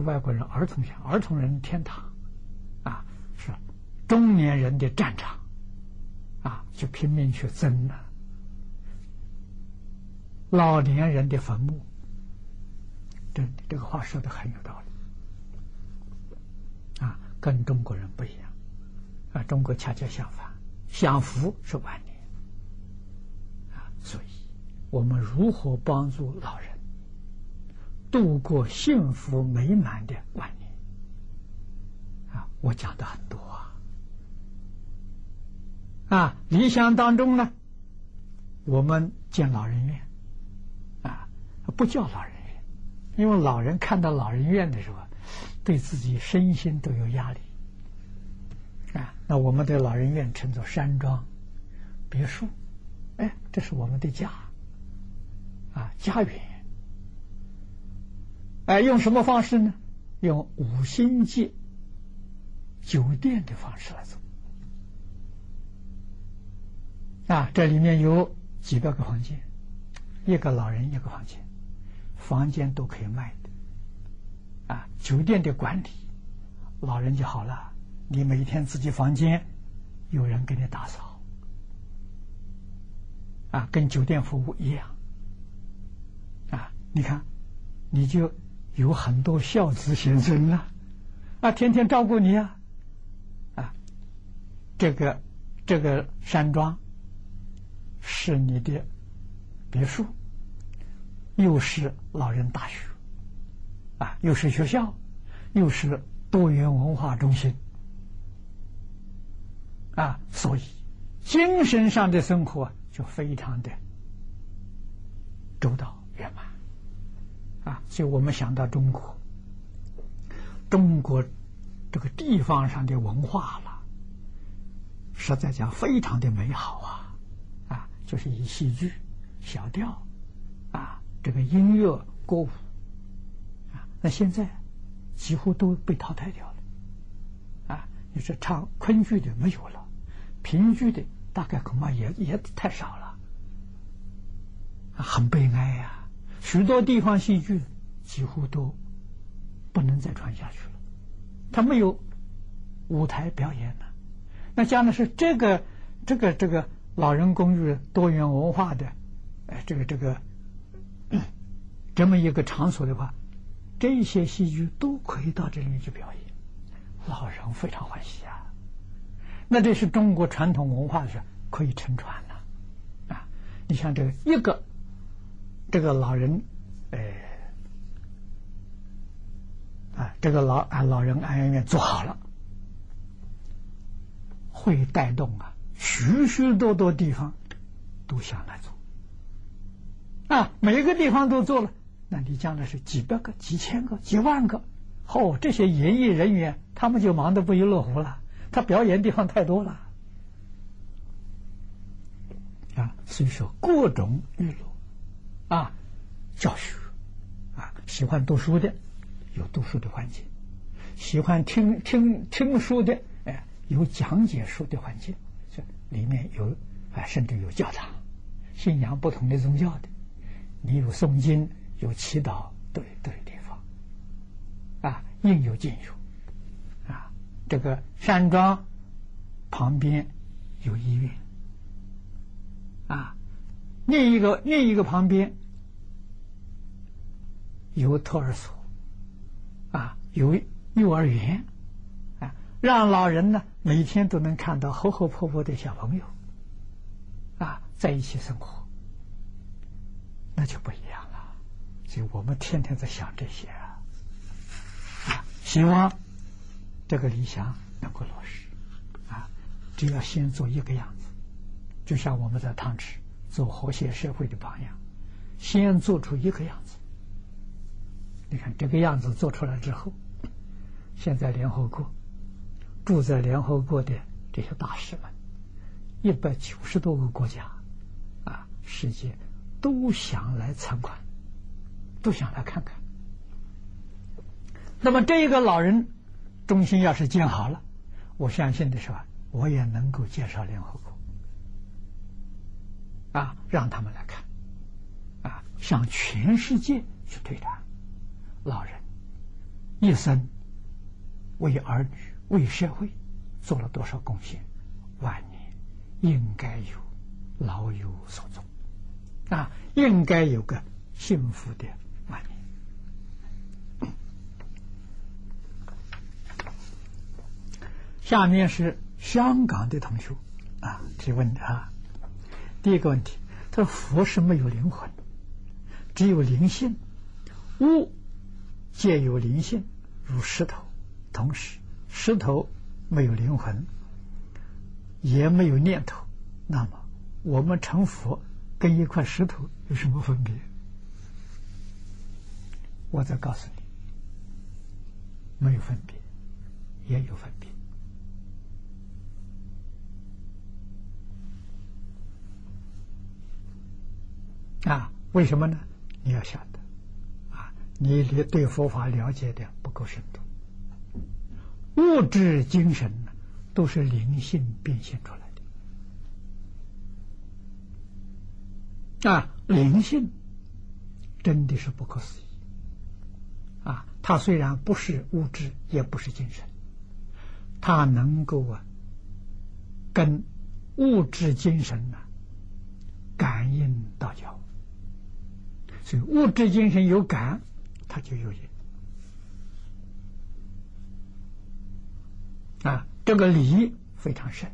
外国人儿童享，儿童人天堂啊，是中年人的战场啊，就拼命去争了。老年人的坟墓，这这个话说的很有道理啊，跟中国人不一样啊，中国恰恰相反，享福是晚年。所以，我们如何帮助老人度过幸福美满的晚年？啊，我讲的很多啊。啊，理想当中呢，我们建老人院，啊，不叫老人院，因为老人看到老人院的时候，对自己身心都有压力。啊，那我们的老人院称作山庄、别墅。哎，这是我们的家，啊，家园。哎，用什么方式呢？用五星级酒店的方式来做。啊，这里面有几百个房间，一个老人一个房间，房间都可以卖的。啊，酒店的管理，老人就好了，你每天自己房间有人给你打扫。啊，跟酒店服务一样，啊，你看，你就有很多孝子贤孙啊，啊，天天照顾你啊，啊，这个这个山庄是你的别墅，又是老人大学，啊，又是学校，又是多元文化中心。啊，所以精神上的生活就非常的周到圆满。啊。所以我们想到中国，中国这个地方上的文化了，实在讲非常的美好啊啊，就是以戏剧、小调啊，这个音乐、歌舞啊，那现在几乎都被淘汰掉了啊。你说唱昆剧的没有了。评剧的大概恐怕也也太少了，很悲哀呀！许多地方戏剧几乎都不能再传下去了，他没有舞台表演了。那讲的是这个这个这个老人公寓多元文化的，哎，这个这个 这么一个场所的话，这些戏剧都可以到这里面去表演，老人非常欢喜啊。那这是中国传统文化是可以承传的，啊，你像这个一个这个老人，哎，啊，这个老啊老人安养院做好了，会带动啊许许多多地方都想来做，啊，每个地方都做了，那你将来是几百个、几千个、几万个，哦，这些演艺人员他们就忙得不亦乐乎了。他表演地方太多了啊，所以说各种娱乐啊，教学啊，喜欢读书的有读书的环境，喜欢听听听书的哎，有讲解书的环境，这里面有啊，甚至有教堂，信仰不同的宗教的，你有诵经有祈祷都有都有地方啊，应有尽有。啊这个山庄旁边有医院啊，另一个另一个旁边有托儿所啊，有幼儿园啊，让老人呢每天都能看到活活泼泼的小朋友啊在一起生活，那就不一样了。所以我们天天在想这些啊，希望。这个理想能够落实啊！只要先做一个样子，就像我们在汤池做和谐社会的榜样，先做出一个样子。你看这个样子做出来之后，现在联合国住在联合国的这些大使们，一百九十多个国家啊，世界都想来参观，都想来看看。那么这一个老人。中心要是建好了，我相信的是吧？我也能够介绍联合国，啊，让他们来看，啊，向全世界去推广。老人一生为儿女、为社会做了多少贡献，晚年应该有老有所终，啊，应该有个幸福的晚年。下面是香港的同学啊提问的啊，第一个问题，他说佛是没有灵魂，只有灵性，物皆有灵性，如石头，同时石头没有灵魂，也没有念头，那么我们成佛跟一块石头有什么分别？我再告诉你，没有分别，也有分别。啊，为什么呢？你要晓得，你，你对佛法了解的不够深度。物质、精神呢，都是灵性变现出来的。啊，灵性真的是不可思议。啊，它虽然不是物质，也不是精神，它能够啊，跟物质、精神呢。感应道交，所以物质精神有感，它就有因。啊，这个理非常深，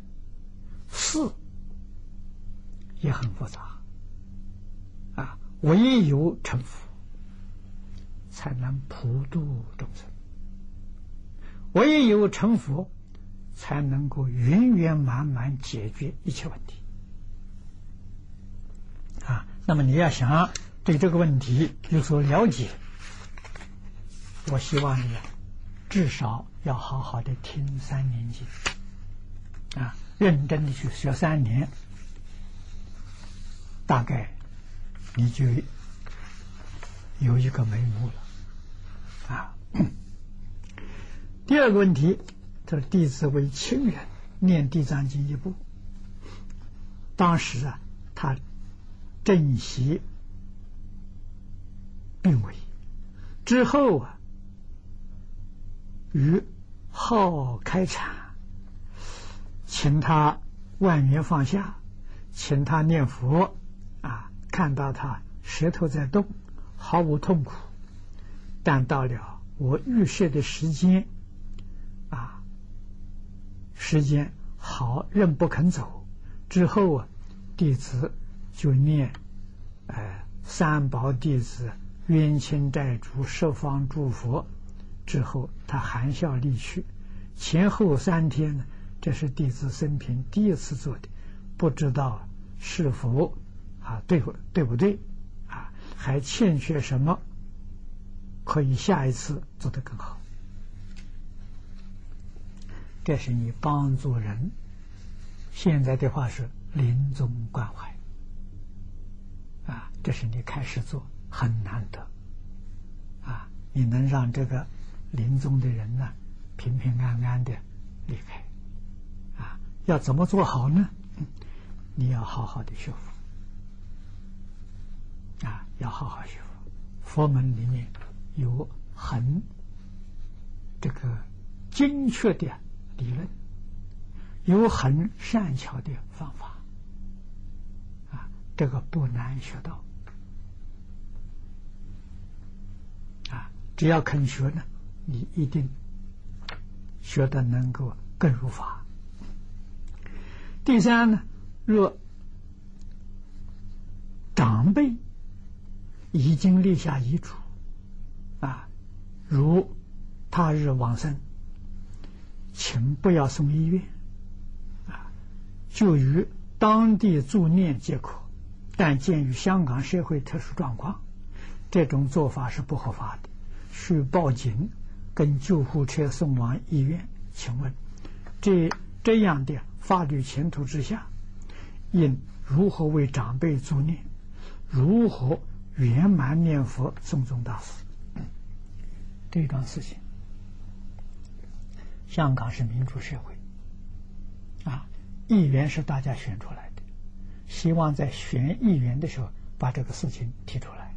事也很复杂。啊，唯有成佛，才能普度众生；唯有成佛，才能够圆圆满满解决一切问题。啊，那么你要想对这个问题有所了解，我希望你至少要好好的听三年经，啊，认真的去学三年，大概你就有一个眉目了，啊。第二个问题，这弟子为亲人念地藏经一部，当时啊，他。正席病危之后啊，于号开禅，请他万年放下，请他念佛啊，看到他舌头在动，毫无痛苦，但到了我预设的时间啊，时间好仍不肯走，之后啊，弟子。就念，哎，三宝弟子冤亲债主十方诸佛之后，他含笑离去。前后三天呢，这是弟子生平第一次做的，不知道是否啊对不对不对啊？还欠缺什么？可以下一次做得更好。这是你帮助人。现在的话是临终关怀。啊，这是你开始做很难得，啊，你能让这个临终的人呢平平安安的离开，啊，要怎么做好呢？你要好好的学佛，啊，要好好学佛。佛门里面有很这个精确的理论，有很善巧的方法。啊这个不难学到，啊，只要肯学呢，你一定学的能够更如法。第三呢，若长辈已经立下遗嘱，啊，如他日往生，请不要送医院，啊，就于当地助念即可。但鉴于香港社会特殊状况，这种做法是不合法的，需报警跟救护车送往医院。请问，这这样的法律前途之下，应如何为长辈助念？如何圆满念佛送终大事？这桩事情，香港是民主社会，啊，议员是大家选出来的。希望在选议员的时候把这个事情提出来，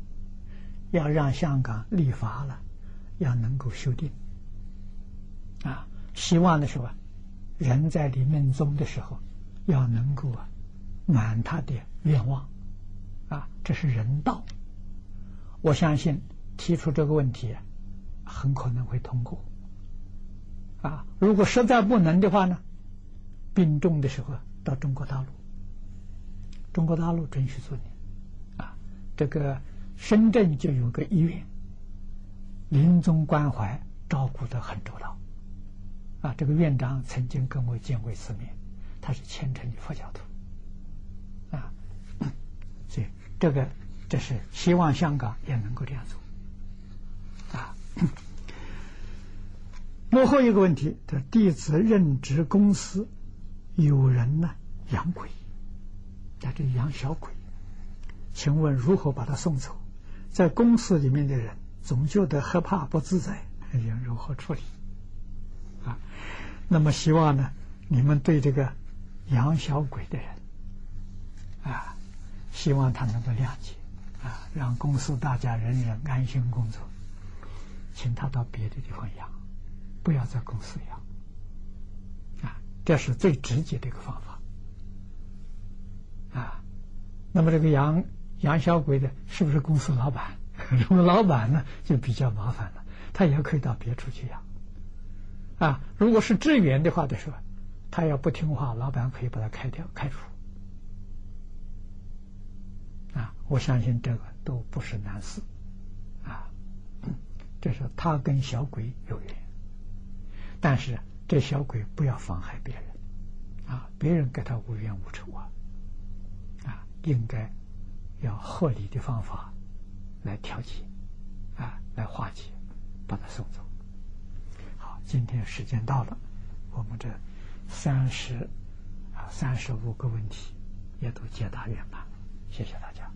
要让香港立法了，要能够修订。啊，希望的是吧，人在临命终的时候要能够啊满他的愿望，啊，这是人道。我相信提出这个问题很可能会通过。啊，如果实在不能的话呢，病重的时候到中国大陆。中国大陆准许做念，啊，这个深圳就有个医院，临终关怀照顾的很周到，啊，这个院长曾经跟我见过一次面，他是虔诚的佛教徒，啊，所以这个这是希望香港也能够这样做，啊，幕后一个问题，这弟子任职公司，有人呢养鬼。在这养小鬼，请问如何把他送走？在公司里面的人总觉得害怕不自在，应如何处理？啊，那么希望呢，你们对这个养小鬼的人啊，希望他能够谅解啊，让公司大家人人安心工作，请他到别的地方养，不要在公司养啊，这是最直接的一个方法。啊那么这个养养小鬼的，是不是公司老板？我们老板呢，就比较麻烦了，他也可以到别处去养。啊，如果是职员的话的时候，他要不听话，老板可以把他开掉、开除。啊，我相信这个都不是难事。啊，这是他跟小鬼有缘，但是这小鬼不要妨害别人。啊，别人跟他无冤无仇啊。啊，应该要合理的方法来调节啊来化解把他送走。好今天时间到了我们这三十啊三十五个问题也都解答圆满。了谢谢大家。